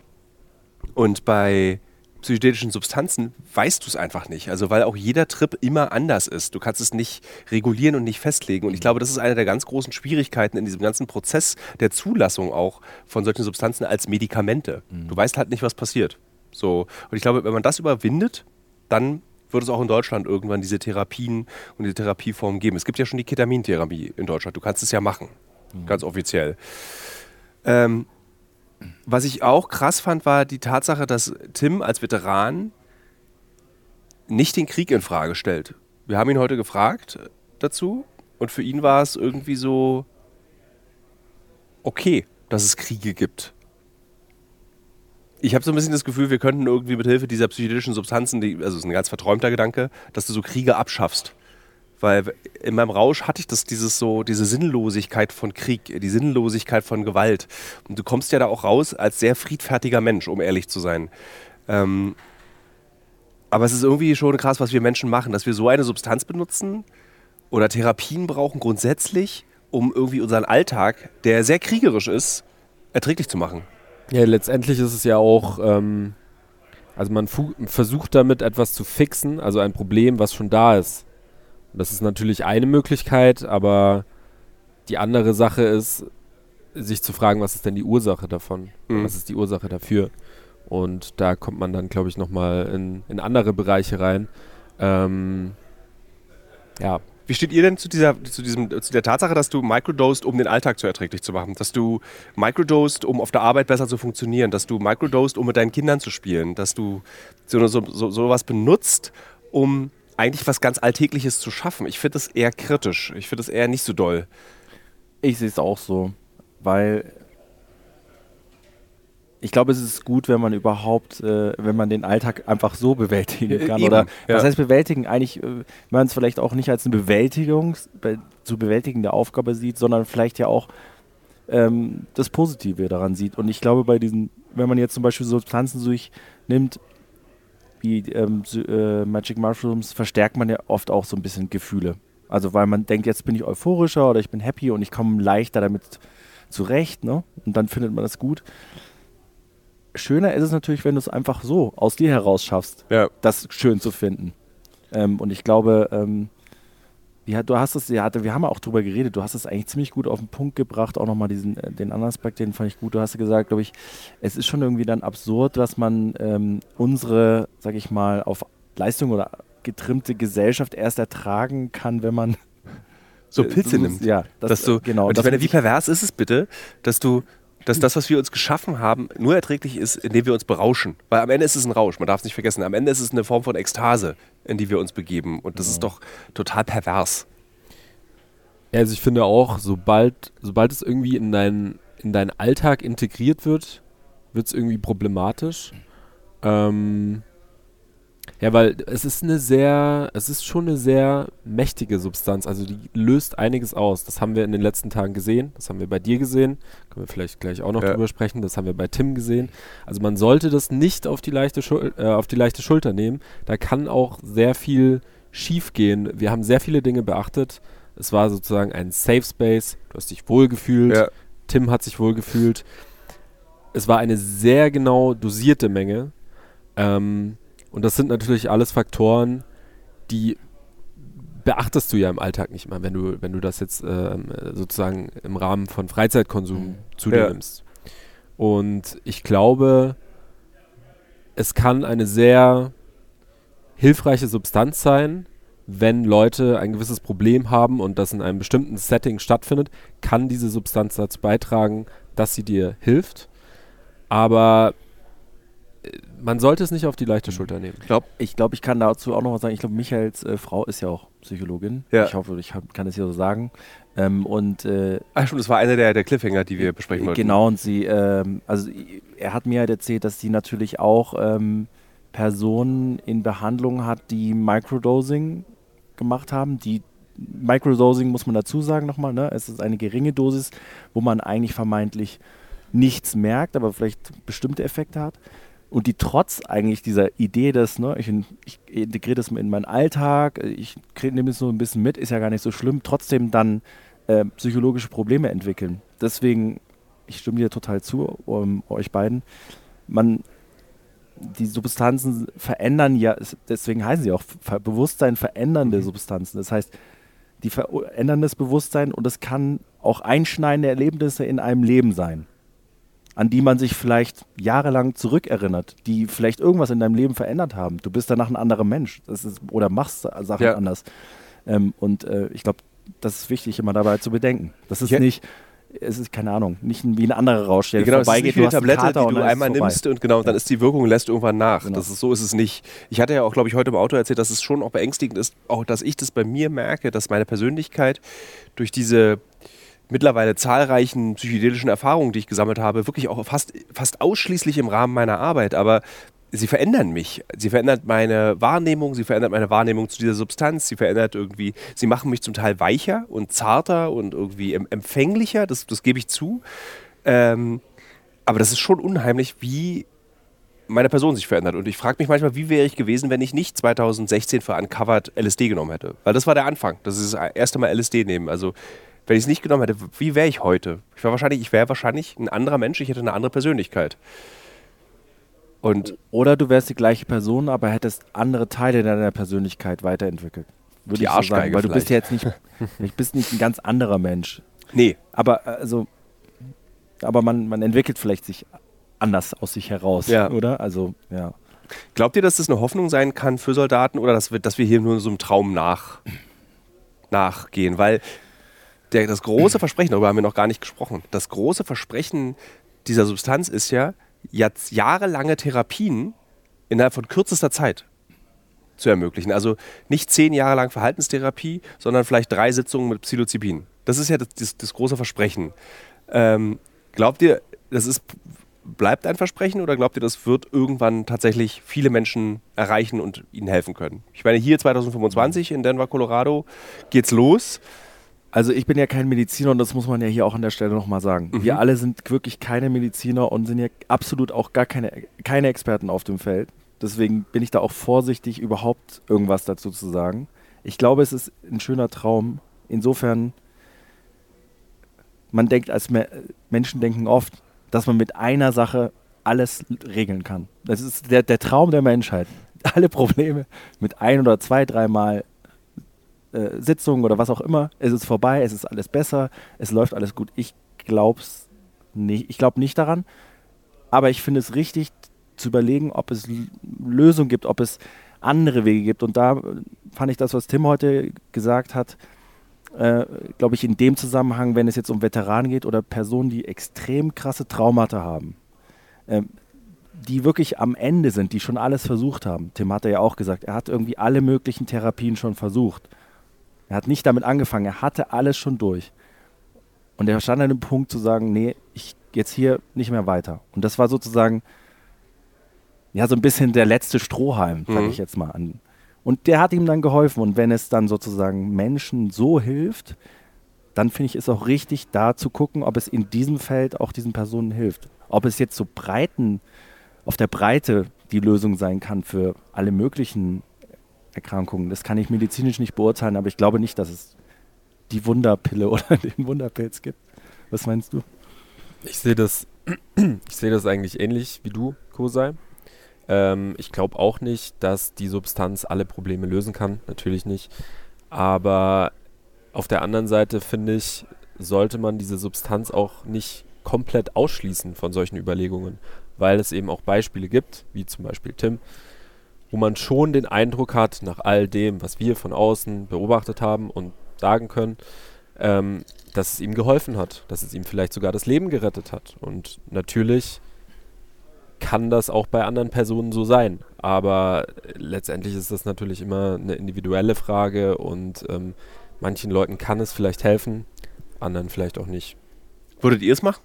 S1: Und bei psychedelischen Substanzen weißt du es einfach nicht. Also weil auch jeder Trip immer anders ist. Du kannst es nicht regulieren und nicht festlegen. Und ich glaube, das ist eine der ganz großen Schwierigkeiten in diesem ganzen Prozess der Zulassung auch von solchen Substanzen als Medikamente. Mhm. Du weißt halt nicht, was passiert. So. Und ich glaube, wenn man das überwindet, dann wird es auch in Deutschland irgendwann diese Therapien und diese Therapieformen geben. Es gibt ja schon die Ketamintherapie in Deutschland. Du kannst es ja machen. Mhm. Ganz offiziell. Ähm, was ich auch krass fand, war die Tatsache, dass Tim als Veteran nicht den Krieg in Frage stellt. Wir haben ihn heute gefragt dazu und für ihn war es irgendwie so okay, dass es Kriege gibt ich habe so ein bisschen das Gefühl, wir könnten irgendwie mit Hilfe dieser psychedelischen Substanzen, die, also das ist ein ganz verträumter Gedanke, dass du so Kriege abschaffst. Weil in meinem Rausch hatte ich das, dieses so, diese Sinnlosigkeit von Krieg, die Sinnlosigkeit von Gewalt. Und du kommst ja da auch raus als sehr friedfertiger Mensch, um ehrlich zu sein. Ähm, aber es ist irgendwie schon krass, was wir Menschen machen, dass wir so eine Substanz benutzen oder Therapien brauchen grundsätzlich, um irgendwie unseren Alltag, der sehr kriegerisch ist, erträglich zu machen.
S3: Ja, letztendlich ist es ja auch, ähm, also man versucht damit etwas zu fixen, also ein Problem, was schon da ist. Und das ist natürlich eine Möglichkeit, aber die andere Sache ist, sich zu fragen, was ist denn die Ursache davon? Mhm. Was ist die Ursache dafür? Und da kommt man dann, glaube ich, nochmal in, in andere Bereiche rein. Ähm,
S1: ja, wie steht ihr denn zu, dieser, zu, diesem, zu der Tatsache, dass du microdosed, um den Alltag zu erträglich zu machen? Dass du microdosed, um auf der Arbeit besser zu funktionieren? Dass du microdosed, um mit deinen Kindern zu spielen? Dass du so, so, so, sowas benutzt, um eigentlich was ganz Alltägliches zu schaffen? Ich finde das eher kritisch. Ich finde das eher nicht so doll.
S2: Ich sehe es auch so, weil ich glaube, es ist gut, wenn man überhaupt, äh, wenn man den Alltag einfach so bewältigen kann. Eben, Oder ja. was heißt bewältigen? Eigentlich, äh, wenn man es vielleicht auch nicht als eine Bewältigung, be zu bewältigende Aufgabe sieht, sondern vielleicht ja auch ähm, das Positive daran sieht. Und ich glaube, bei diesen, wenn man jetzt zum Beispiel Substanzen durchnimmt, wie ähm, äh, Magic Mushrooms, verstärkt man ja oft auch so ein bisschen Gefühle. Also weil man denkt, jetzt bin ich euphorischer oder ich bin happy und ich komme leichter damit zurecht, ne? Und dann findet man das gut schöner ist es natürlich, wenn du es einfach so aus dir heraus schaffst, ja. das schön zu finden. Ähm, und ich glaube, ähm, ja, du hast es, ja, wir haben ja auch drüber geredet, du hast es eigentlich ziemlich gut auf den Punkt gebracht, auch nochmal diesen, äh, den anderen Aspekt, den fand ich gut. Du hast gesagt, glaube ich, es ist schon irgendwie dann absurd, dass man ähm, unsere, sag ich mal, auf Leistung oder getrimmte Gesellschaft erst ertragen kann, wenn man
S1: so Pilze nimmt.
S2: Ja,
S1: das, dass du, genau. Und ich meine, wie pervers ist es bitte, dass du dass das, was wir uns geschaffen haben, nur erträglich ist, indem wir uns berauschen. Weil am Ende ist es ein Rausch, man darf es nicht vergessen. Am Ende ist es eine Form von Ekstase, in die wir uns begeben. Und das ja. ist doch total pervers.
S3: Ja, also ich finde auch, sobald, sobald es irgendwie in, dein, in deinen Alltag integriert wird, wird es irgendwie problematisch. Ähm, ja, weil es ist eine sehr, es ist schon eine sehr mächtige Substanz. Also die löst einiges aus. Das haben wir in den letzten Tagen gesehen. Das haben wir bei dir gesehen. Können wir vielleicht gleich auch noch ja. drüber sprechen. Das haben wir bei Tim gesehen. Also man sollte das nicht auf die leichte, Schul äh, auf die leichte Schulter nehmen. Da kann auch sehr viel schief gehen. Wir haben sehr viele Dinge beachtet. Es war sozusagen ein Safe Space. Du hast dich wohlgefühlt. Ja. Tim hat sich wohlgefühlt. Es war eine sehr genau dosierte Menge. Ähm, Und das sind natürlich alles Faktoren, die beachtest du ja im Alltag nicht mal, wenn du, wenn du das jetzt ähm, sozusagen im Rahmen von Freizeitkonsum mhm. zu dir ja. nimmst. Und ich glaube, es kann eine sehr hilfreiche Substanz sein, wenn Leute ein gewisses Problem haben und das in einem bestimmten Setting stattfindet, kann diese Substanz dazu beitragen, dass sie dir hilft. Aber man sollte es nicht auf die leichte Schulter nehmen.
S2: Ich glaube, ich, glaub, ich kann dazu auch noch was sagen. Ich glaube, Michaels äh, Frau ist ja auch Psychologin. Ja. Ich hoffe, ich hab, kann es hier so sagen. Ähm, und äh,
S1: Ach schon, das war einer der, der Cliffhanger, die wir besprechen wollten.
S2: Genau, und sie, ähm, also er hat mir halt erzählt, dass sie natürlich auch ähm, Personen in Behandlung hat, die Microdosing gemacht haben, die Microdosing muss man dazu sagen nochmal, ne? es ist eine geringe Dosis, wo man eigentlich vermeintlich nichts merkt, aber vielleicht bestimmte Effekte hat und die trotz eigentlich dieser Idee, dass ne, ich, ich integriere das in meinen Alltag, ich nehme es so ein bisschen mit, ist ja gar nicht so schlimm, trotzdem dann äh, psychologische Probleme entwickeln. Deswegen, ich stimme dir total zu, um, euch beiden. Man, die Substanzen verändern ja, deswegen heißen sie auch Bewusstsein verändernde mhm. Substanzen. Das heißt, die verändern das Bewusstsein und es kann auch einschneidende Erlebnisse in einem Leben sein an die man sich vielleicht jahrelang zurückerinnert, die vielleicht irgendwas in deinem Leben verändert haben. Du bist danach ein anderer Mensch ist, oder machst Sachen ja. anders. Ähm, und äh, ich glaube, das ist wichtig, immer dabei zu bedenken. Das ist ja. nicht, es ist keine Ahnung, nicht wie ein anderer Rausch, der
S1: genau, vorbeigeht. Es ist nicht wie eine Tablette, die du einmal nimmst und genau, dann ist die Wirkung lässt irgendwann nach. Genau. Das ist so ist es nicht. Ich hatte ja auch, glaube ich, heute im Auto erzählt, dass es schon auch beängstigend ist, auch dass ich das bei mir merke, dass meine Persönlichkeit durch diese mittlerweile zahlreichen psychedelischen Erfahrungen, die ich gesammelt habe, wirklich auch fast, fast ausschließlich im Rahmen meiner Arbeit. Aber sie verändern mich. Sie verändert meine Wahrnehmung, sie verändert meine Wahrnehmung zu dieser Substanz, sie verändert irgendwie, sie machen mich zum Teil weicher und zarter und irgendwie empfänglicher, das, das gebe ich zu. Ähm, aber das ist schon unheimlich, wie meine Person sich verändert. Und ich frage mich manchmal, wie wäre ich gewesen, wenn ich nicht 2016 für Uncovered LSD genommen hätte? Weil das war der Anfang. Das ist das erste Mal LSD nehmen. Also wenn ich es nicht genommen hätte, wie wäre ich heute? Ich wäre wahrscheinlich, ich wäre wahrscheinlich ein anderer Mensch, ich hätte eine andere Persönlichkeit.
S2: Und Oder du wärst die gleiche Person, aber hättest andere Teile deiner Persönlichkeit weiterentwickelt.
S1: Würde die ich so sagen,
S2: weil du bist ja jetzt nicht, du bist nicht ein ganz anderer Mensch.
S1: Nee.
S2: Aber also, aber man, man entwickelt vielleicht sich anders aus sich heraus, ja. oder? Also, ja.
S1: Glaubt ihr, dass das eine Hoffnung sein kann für Soldaten oder dass wir, dass wir hier nur so einem Traum nach, nachgehen? Weil der, das große Versprechen, darüber haben wir noch gar nicht gesprochen, das große Versprechen dieser Substanz ist ja, jetzt jahrelange Therapien innerhalb von kürzester Zeit zu ermöglichen. Also nicht zehn Jahre lang Verhaltenstherapie, sondern vielleicht drei Sitzungen mit Psilocybin. Das ist ja das, das, das große Versprechen. Ähm, glaubt ihr, das ist, bleibt ein Versprechen oder glaubt ihr, das wird irgendwann tatsächlich viele Menschen erreichen und ihnen helfen können? Ich meine, hier 2025 in Denver, Colorado geht's los.
S2: Also ich bin ja kein Mediziner und das muss man ja hier auch an der Stelle nochmal sagen. Mhm. Wir alle sind wirklich keine Mediziner und sind ja absolut auch gar keine, keine Experten auf dem Feld. Deswegen bin ich da auch vorsichtig, überhaupt irgendwas dazu zu sagen. Ich glaube, es ist ein schöner Traum. Insofern, man denkt als Me Menschen denken oft, dass man mit einer Sache alles regeln kann. Das ist der, der Traum der Menschheit. Alle Probleme mit ein oder zwei, dreimal äh, Sitzung oder was auch immer, es ist vorbei, es ist alles besser, es läuft alles gut. Ich glaub's nicht, ich glaube nicht daran, aber ich finde es richtig zu überlegen, ob es Lösungen gibt, ob es andere Wege gibt. Und da fand ich das, was Tim heute gesagt hat, äh, glaube ich, in dem Zusammenhang, wenn es jetzt um Veteranen geht oder Personen, die extrem krasse Traumata haben, äh, die wirklich am Ende sind, die schon alles versucht haben. Tim hat ja auch gesagt, er hat irgendwie alle möglichen Therapien schon versucht. Er hat nicht damit angefangen, er hatte alles schon durch. Und er stand an dem Punkt zu sagen, nee, ich jetzt hier nicht mehr weiter. Und das war sozusagen ja so ein bisschen der letzte Strohhalm, sage mhm. ich jetzt mal an. Und der hat ihm dann geholfen. Und wenn es dann sozusagen Menschen so hilft, dann finde ich es auch richtig, da zu gucken, ob es in diesem Feld auch diesen Personen hilft. Ob es jetzt so breiten, auf der Breite die Lösung sein kann für alle möglichen Erkrankungen. Das kann ich medizinisch nicht beurteilen, aber ich glaube nicht, dass es die Wunderpille oder den Wunderpilz gibt. Was meinst du?
S3: Ich sehe das, ich sehe das eigentlich ähnlich wie du, Kosei. Ähm, ich glaube auch nicht, dass die Substanz alle Probleme lösen kann. Natürlich nicht. Aber auf der anderen Seite finde ich, sollte man diese Substanz auch nicht komplett ausschließen von solchen Überlegungen, weil es eben auch Beispiele gibt, wie zum Beispiel Tim, wo man schon den Eindruck hat, nach all dem, was wir von außen beobachtet haben und sagen können, ähm, dass es ihm geholfen hat, dass es ihm vielleicht sogar das Leben gerettet hat. Und natürlich kann das auch bei anderen Personen so sein. Aber letztendlich ist das natürlich immer eine individuelle Frage und ähm, manchen Leuten kann es vielleicht helfen, anderen vielleicht auch nicht.
S1: Würdet ihr es machen?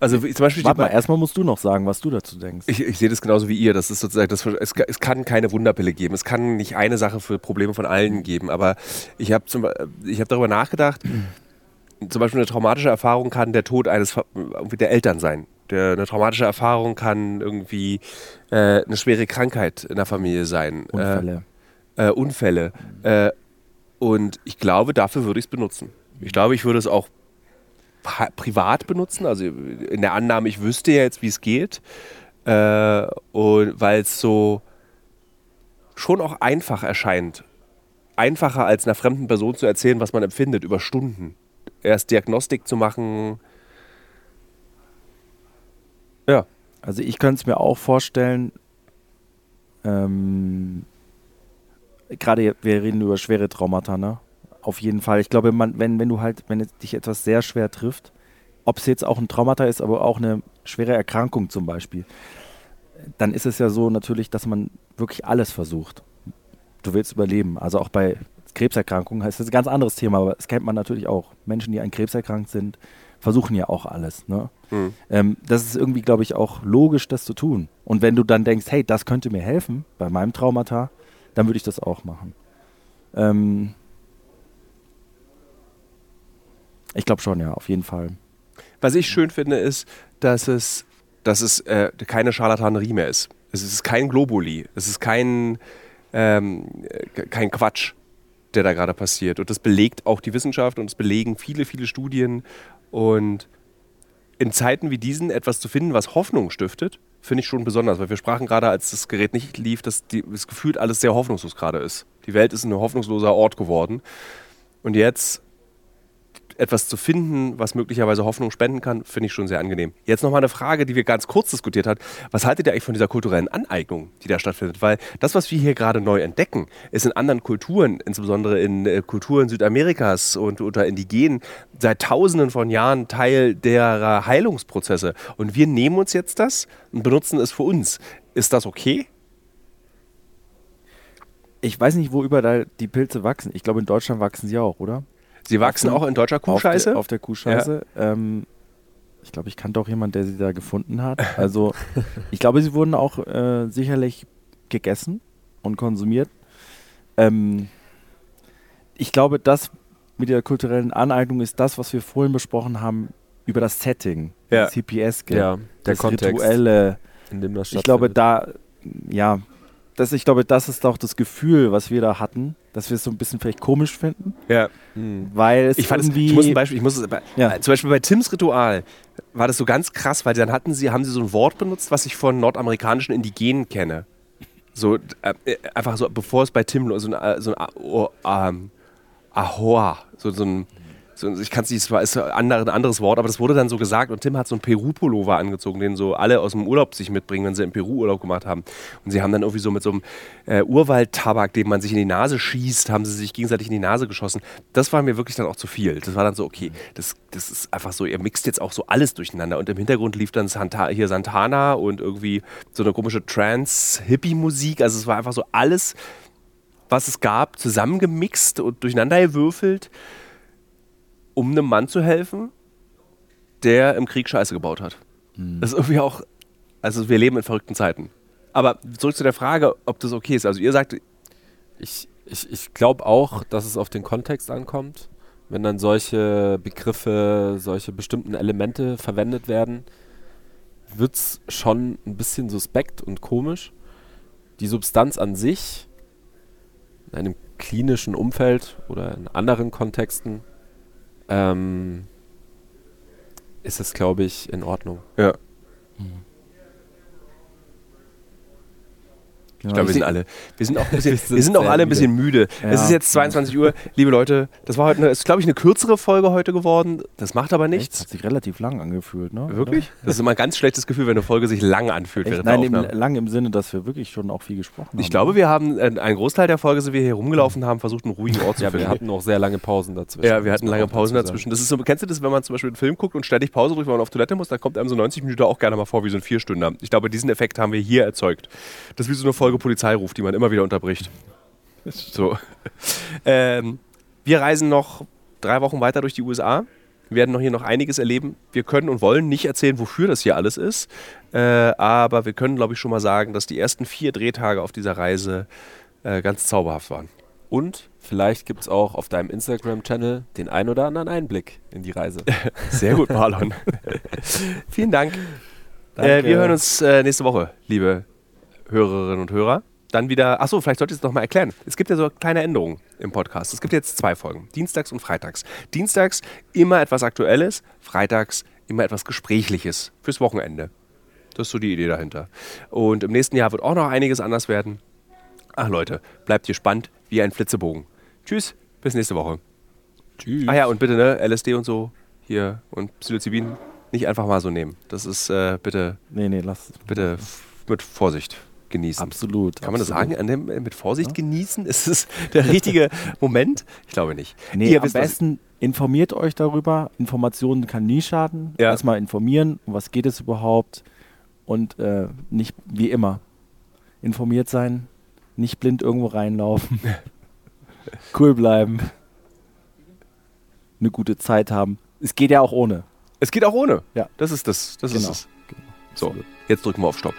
S2: Also zum Beispiel Warte mal, erstmal musst du noch sagen, was du dazu denkst.
S1: Ich, ich sehe das genauso wie ihr. Das ist sozusagen, das, es, es, kann keine Wunderpille geben. Es kann nicht eine Sache für Probleme von allen geben. Aber ich habe hab darüber nachgedacht, zum Beispiel eine traumatische Erfahrung kann der Tod eines der Eltern sein. Der, eine traumatische Erfahrung kann irgendwie äh, eine schwere Krankheit in der Familie sein.
S2: Unfälle.
S1: Äh, äh, Unfälle. Äh, und ich glaube, dafür würde ich es benutzen. Ich glaube, ich würde es auch privat benutzen, also in der Annahme, ich wüsste ja jetzt, wie es geht. Äh, und weil es so schon auch einfach erscheint. Einfacher als einer fremden Person zu erzählen, was man empfindet, über Stunden. Erst Diagnostik zu machen.
S2: Ja. Also ich könnte es mir auch vorstellen, ähm, gerade wir reden über schwere Traumata, ne? Auf jeden Fall. Ich glaube, man, wenn, wenn du halt, wenn dich etwas sehr schwer trifft, ob es jetzt auch ein Traumata ist, aber auch eine schwere Erkrankung zum Beispiel, dann ist es ja so natürlich, dass man wirklich alles versucht. Du willst überleben. Also auch bei Krebserkrankungen heißt das ein ganz anderes Thema, aber das kennt man natürlich auch. Menschen, die an Krebs erkrankt sind, versuchen ja auch alles. Ne? Mhm. Ähm, das ist irgendwie, glaube ich, auch logisch, das zu tun. Und wenn du dann denkst, hey, das könnte mir helfen bei meinem Traumata, dann würde ich das auch machen. Ähm, ich glaube schon, ja, auf jeden Fall.
S1: Was ich schön finde, ist, dass es, dass es äh, keine Scharlatanerie mehr ist. Es ist kein Globuli. Es ist kein, ähm, kein Quatsch, der da gerade passiert. Und das belegt auch die Wissenschaft und es belegen viele, viele Studien. Und in Zeiten wie diesen etwas zu finden, was Hoffnung stiftet, finde ich schon besonders. Weil wir sprachen gerade, als das Gerät nicht lief, dass die, das gefühlt alles sehr hoffnungslos gerade ist. Die Welt ist ein hoffnungsloser Ort geworden. Und jetzt etwas zu finden, was möglicherweise Hoffnung spenden kann, finde ich schon sehr angenehm. Jetzt nochmal eine Frage, die wir ganz kurz diskutiert haben. Was haltet ihr eigentlich von dieser kulturellen Aneignung, die da stattfindet? Weil das, was wir hier gerade neu entdecken, ist in anderen Kulturen, insbesondere in äh, Kulturen Südamerikas und unter Indigenen, seit Tausenden von Jahren Teil der Heilungsprozesse. Und wir nehmen uns jetzt das und benutzen es für uns. Ist das okay?
S2: Ich weiß nicht, wo überall die Pilze wachsen. Ich glaube, in Deutschland wachsen sie auch, oder?
S1: Sie wachsen auch in deutscher Kuhscheiße?
S2: Auf, de, auf der Kuhscheiße. Ja. Ähm, ich glaube, ich kannte auch jemanden, der sie da gefunden hat. Also, ich glaube, sie wurden auch äh, sicherlich gegessen und konsumiert. Ähm, ich glaube, das mit der kulturellen Aneignung ist das, was wir vorhin besprochen haben über das Setting,
S1: ja.
S2: CPS,
S3: ja, der
S2: das
S3: Kontext,
S2: rituelle.
S3: In dem das
S2: ich glaube, da, ja, das, ich glaube, das ist auch das Gefühl, was wir da hatten, dass wir es so ein bisschen vielleicht komisch finden.
S1: Ja.
S2: Mhm. Weil es
S1: ich fand irgendwie. Es, ich muss ein Beispiel, ich muss es, ja. Äh, zum Beispiel bei Tims Ritual war das so ganz krass, weil dann hatten sie, haben sie so ein Wort benutzt, was ich von nordamerikanischen Indigenen kenne. So, äh, äh einfach so, bevor es bei Tim so ein, so ein oh, ähm, Ahoa, so, so ein ich kann es nicht, es war ein anderes Wort, aber das wurde dann so gesagt und Tim hat so einen Peru-Pullover angezogen, den so alle aus dem Urlaub sich mitbringen, wenn sie im Peru Urlaub gemacht haben. Und sie haben dann irgendwie so mit so einem äh, Urwaldtabak, den man sich in die Nase schießt, haben sie sich gegenseitig in die Nase geschossen. Das war mir wirklich dann auch zu viel. Das war dann so, okay, das, das ist einfach so, ihr mixt jetzt auch so alles durcheinander. Und im Hintergrund lief dann Santa, hier Santana und irgendwie so eine komische Trance-Hippie-Musik. Also es war einfach so alles, was es gab, zusammengemixt und durcheinander gewürfelt um einem Mann zu helfen, der im Krieg Scheiße gebaut hat. Mhm. Das ist irgendwie auch, also wir leben in verrückten Zeiten. Aber zurück zu der Frage, ob das okay ist. Also ihr sagt,
S3: ich, ich, ich glaube auch, dass es auf den Kontext ankommt. Wenn dann solche Begriffe, solche bestimmten Elemente verwendet werden, wird es schon ein bisschen suspekt und komisch. Die Substanz an sich, in einem klinischen Umfeld oder in anderen Kontexten, ähm, ist es, glaube ich, in Ordnung.
S1: Ja. Ich glaube, wir sind alle, wir sind auch, ein bisschen,
S3: Wir sind
S1: auch alle ein bisschen müde. Es
S2: Ja.
S1: ist jetzt 22 Uhr. Liebe Leute, das war heute, eine, ist glaube ich eine kürzere Folge heute geworden. Das macht aber nichts.
S2: hat sich relativ lang angefühlt, ne?
S1: Wirklich? Das ist immer ein ganz schlechtes Gefühl, wenn eine Folge sich lang anfühlt
S2: Echt? Nein, im, lang im Sinne, dass wir wirklich schon auch viel gesprochen haben.
S1: Ich glaube, wir haben äh, einen Großteil der Folge sind wir hier rumgelaufen, haben versucht, einen ruhigen Ort zu
S3: Ja,
S1: finden.
S3: wir hatten auch sehr lange Pausen dazwischen.
S1: Ja, wir hatten lange Pausen dazwischen. Das ist so, kennst du das, wenn man zum Beispiel einen Film guckt und ständig Pause drückt, wenn man auf Toilette muss, dann kommt einem so 90 Minuten auch gerne mal vor wie so ein Vierstünder. Ich glaube, diesen Effekt haben wir hier erzeugt. Das ist wie so eine Folge Polizeiruf, die man immer wieder unterbricht. So. Ähm, wir reisen noch drei Wochen weiter durch die USA. Wir werden noch hier noch einiges erleben. Wir können und wollen nicht erzählen, wofür das hier alles ist. Äh, aber wir können, glaube ich, schon mal sagen, dass die ersten vier Drehtage auf dieser Reise äh, ganz zauberhaft waren.
S3: Und vielleicht gibt es auch auf deinem Instagram-Channel den ein oder anderen Einblick in die Reise.
S1: Sehr gut, Marlon. Vielen Dank. Äh, wir hören uns äh, nächste Woche, liebe Hörerinnen und Hörer. Dann wieder, achso, vielleicht sollte ich es nochmal erklären. Es gibt ja so kleine Änderungen im Podcast. Es gibt jetzt zwei Folgen, Dienstags und Freitags. Dienstags immer etwas Aktuelles, Freitags immer etwas Gesprächliches fürs Wochenende. Das ist so die Idee dahinter. Und im nächsten Jahr wird auch noch einiges anders werden. Ach Leute, bleibt gespannt wie ein Flitzebogen. Tschüss, bis nächste Woche.
S3: Tschüss.
S1: Ah ja, und bitte, ne, LSD und so hier und Psilocybin nicht einfach mal so nehmen. Das ist äh, bitte,
S2: Nee, nee, lass.
S1: bitte mit Vorsicht genießen.
S2: Absolut.
S1: Kann man das
S2: absolut.
S1: sagen? An dem, mit Vorsicht genießen? Ist es der richtige Moment? Ich glaube nicht.
S2: Nee,
S1: Ihr
S2: am
S1: wisst,
S2: besten informiert euch darüber. Informationen kann nie schaden.
S1: Ja.
S2: Erstmal informieren, um was geht es überhaupt. Und äh, nicht wie immer. Informiert sein, nicht blind irgendwo reinlaufen. cool bleiben. Eine gute Zeit haben. Es geht ja auch ohne.
S1: Es geht auch ohne.
S2: Ja.
S1: Das ist das. Das
S2: Genau.
S1: ist es. So,
S2: Absolut.
S1: jetzt drücken wir auf Stopp.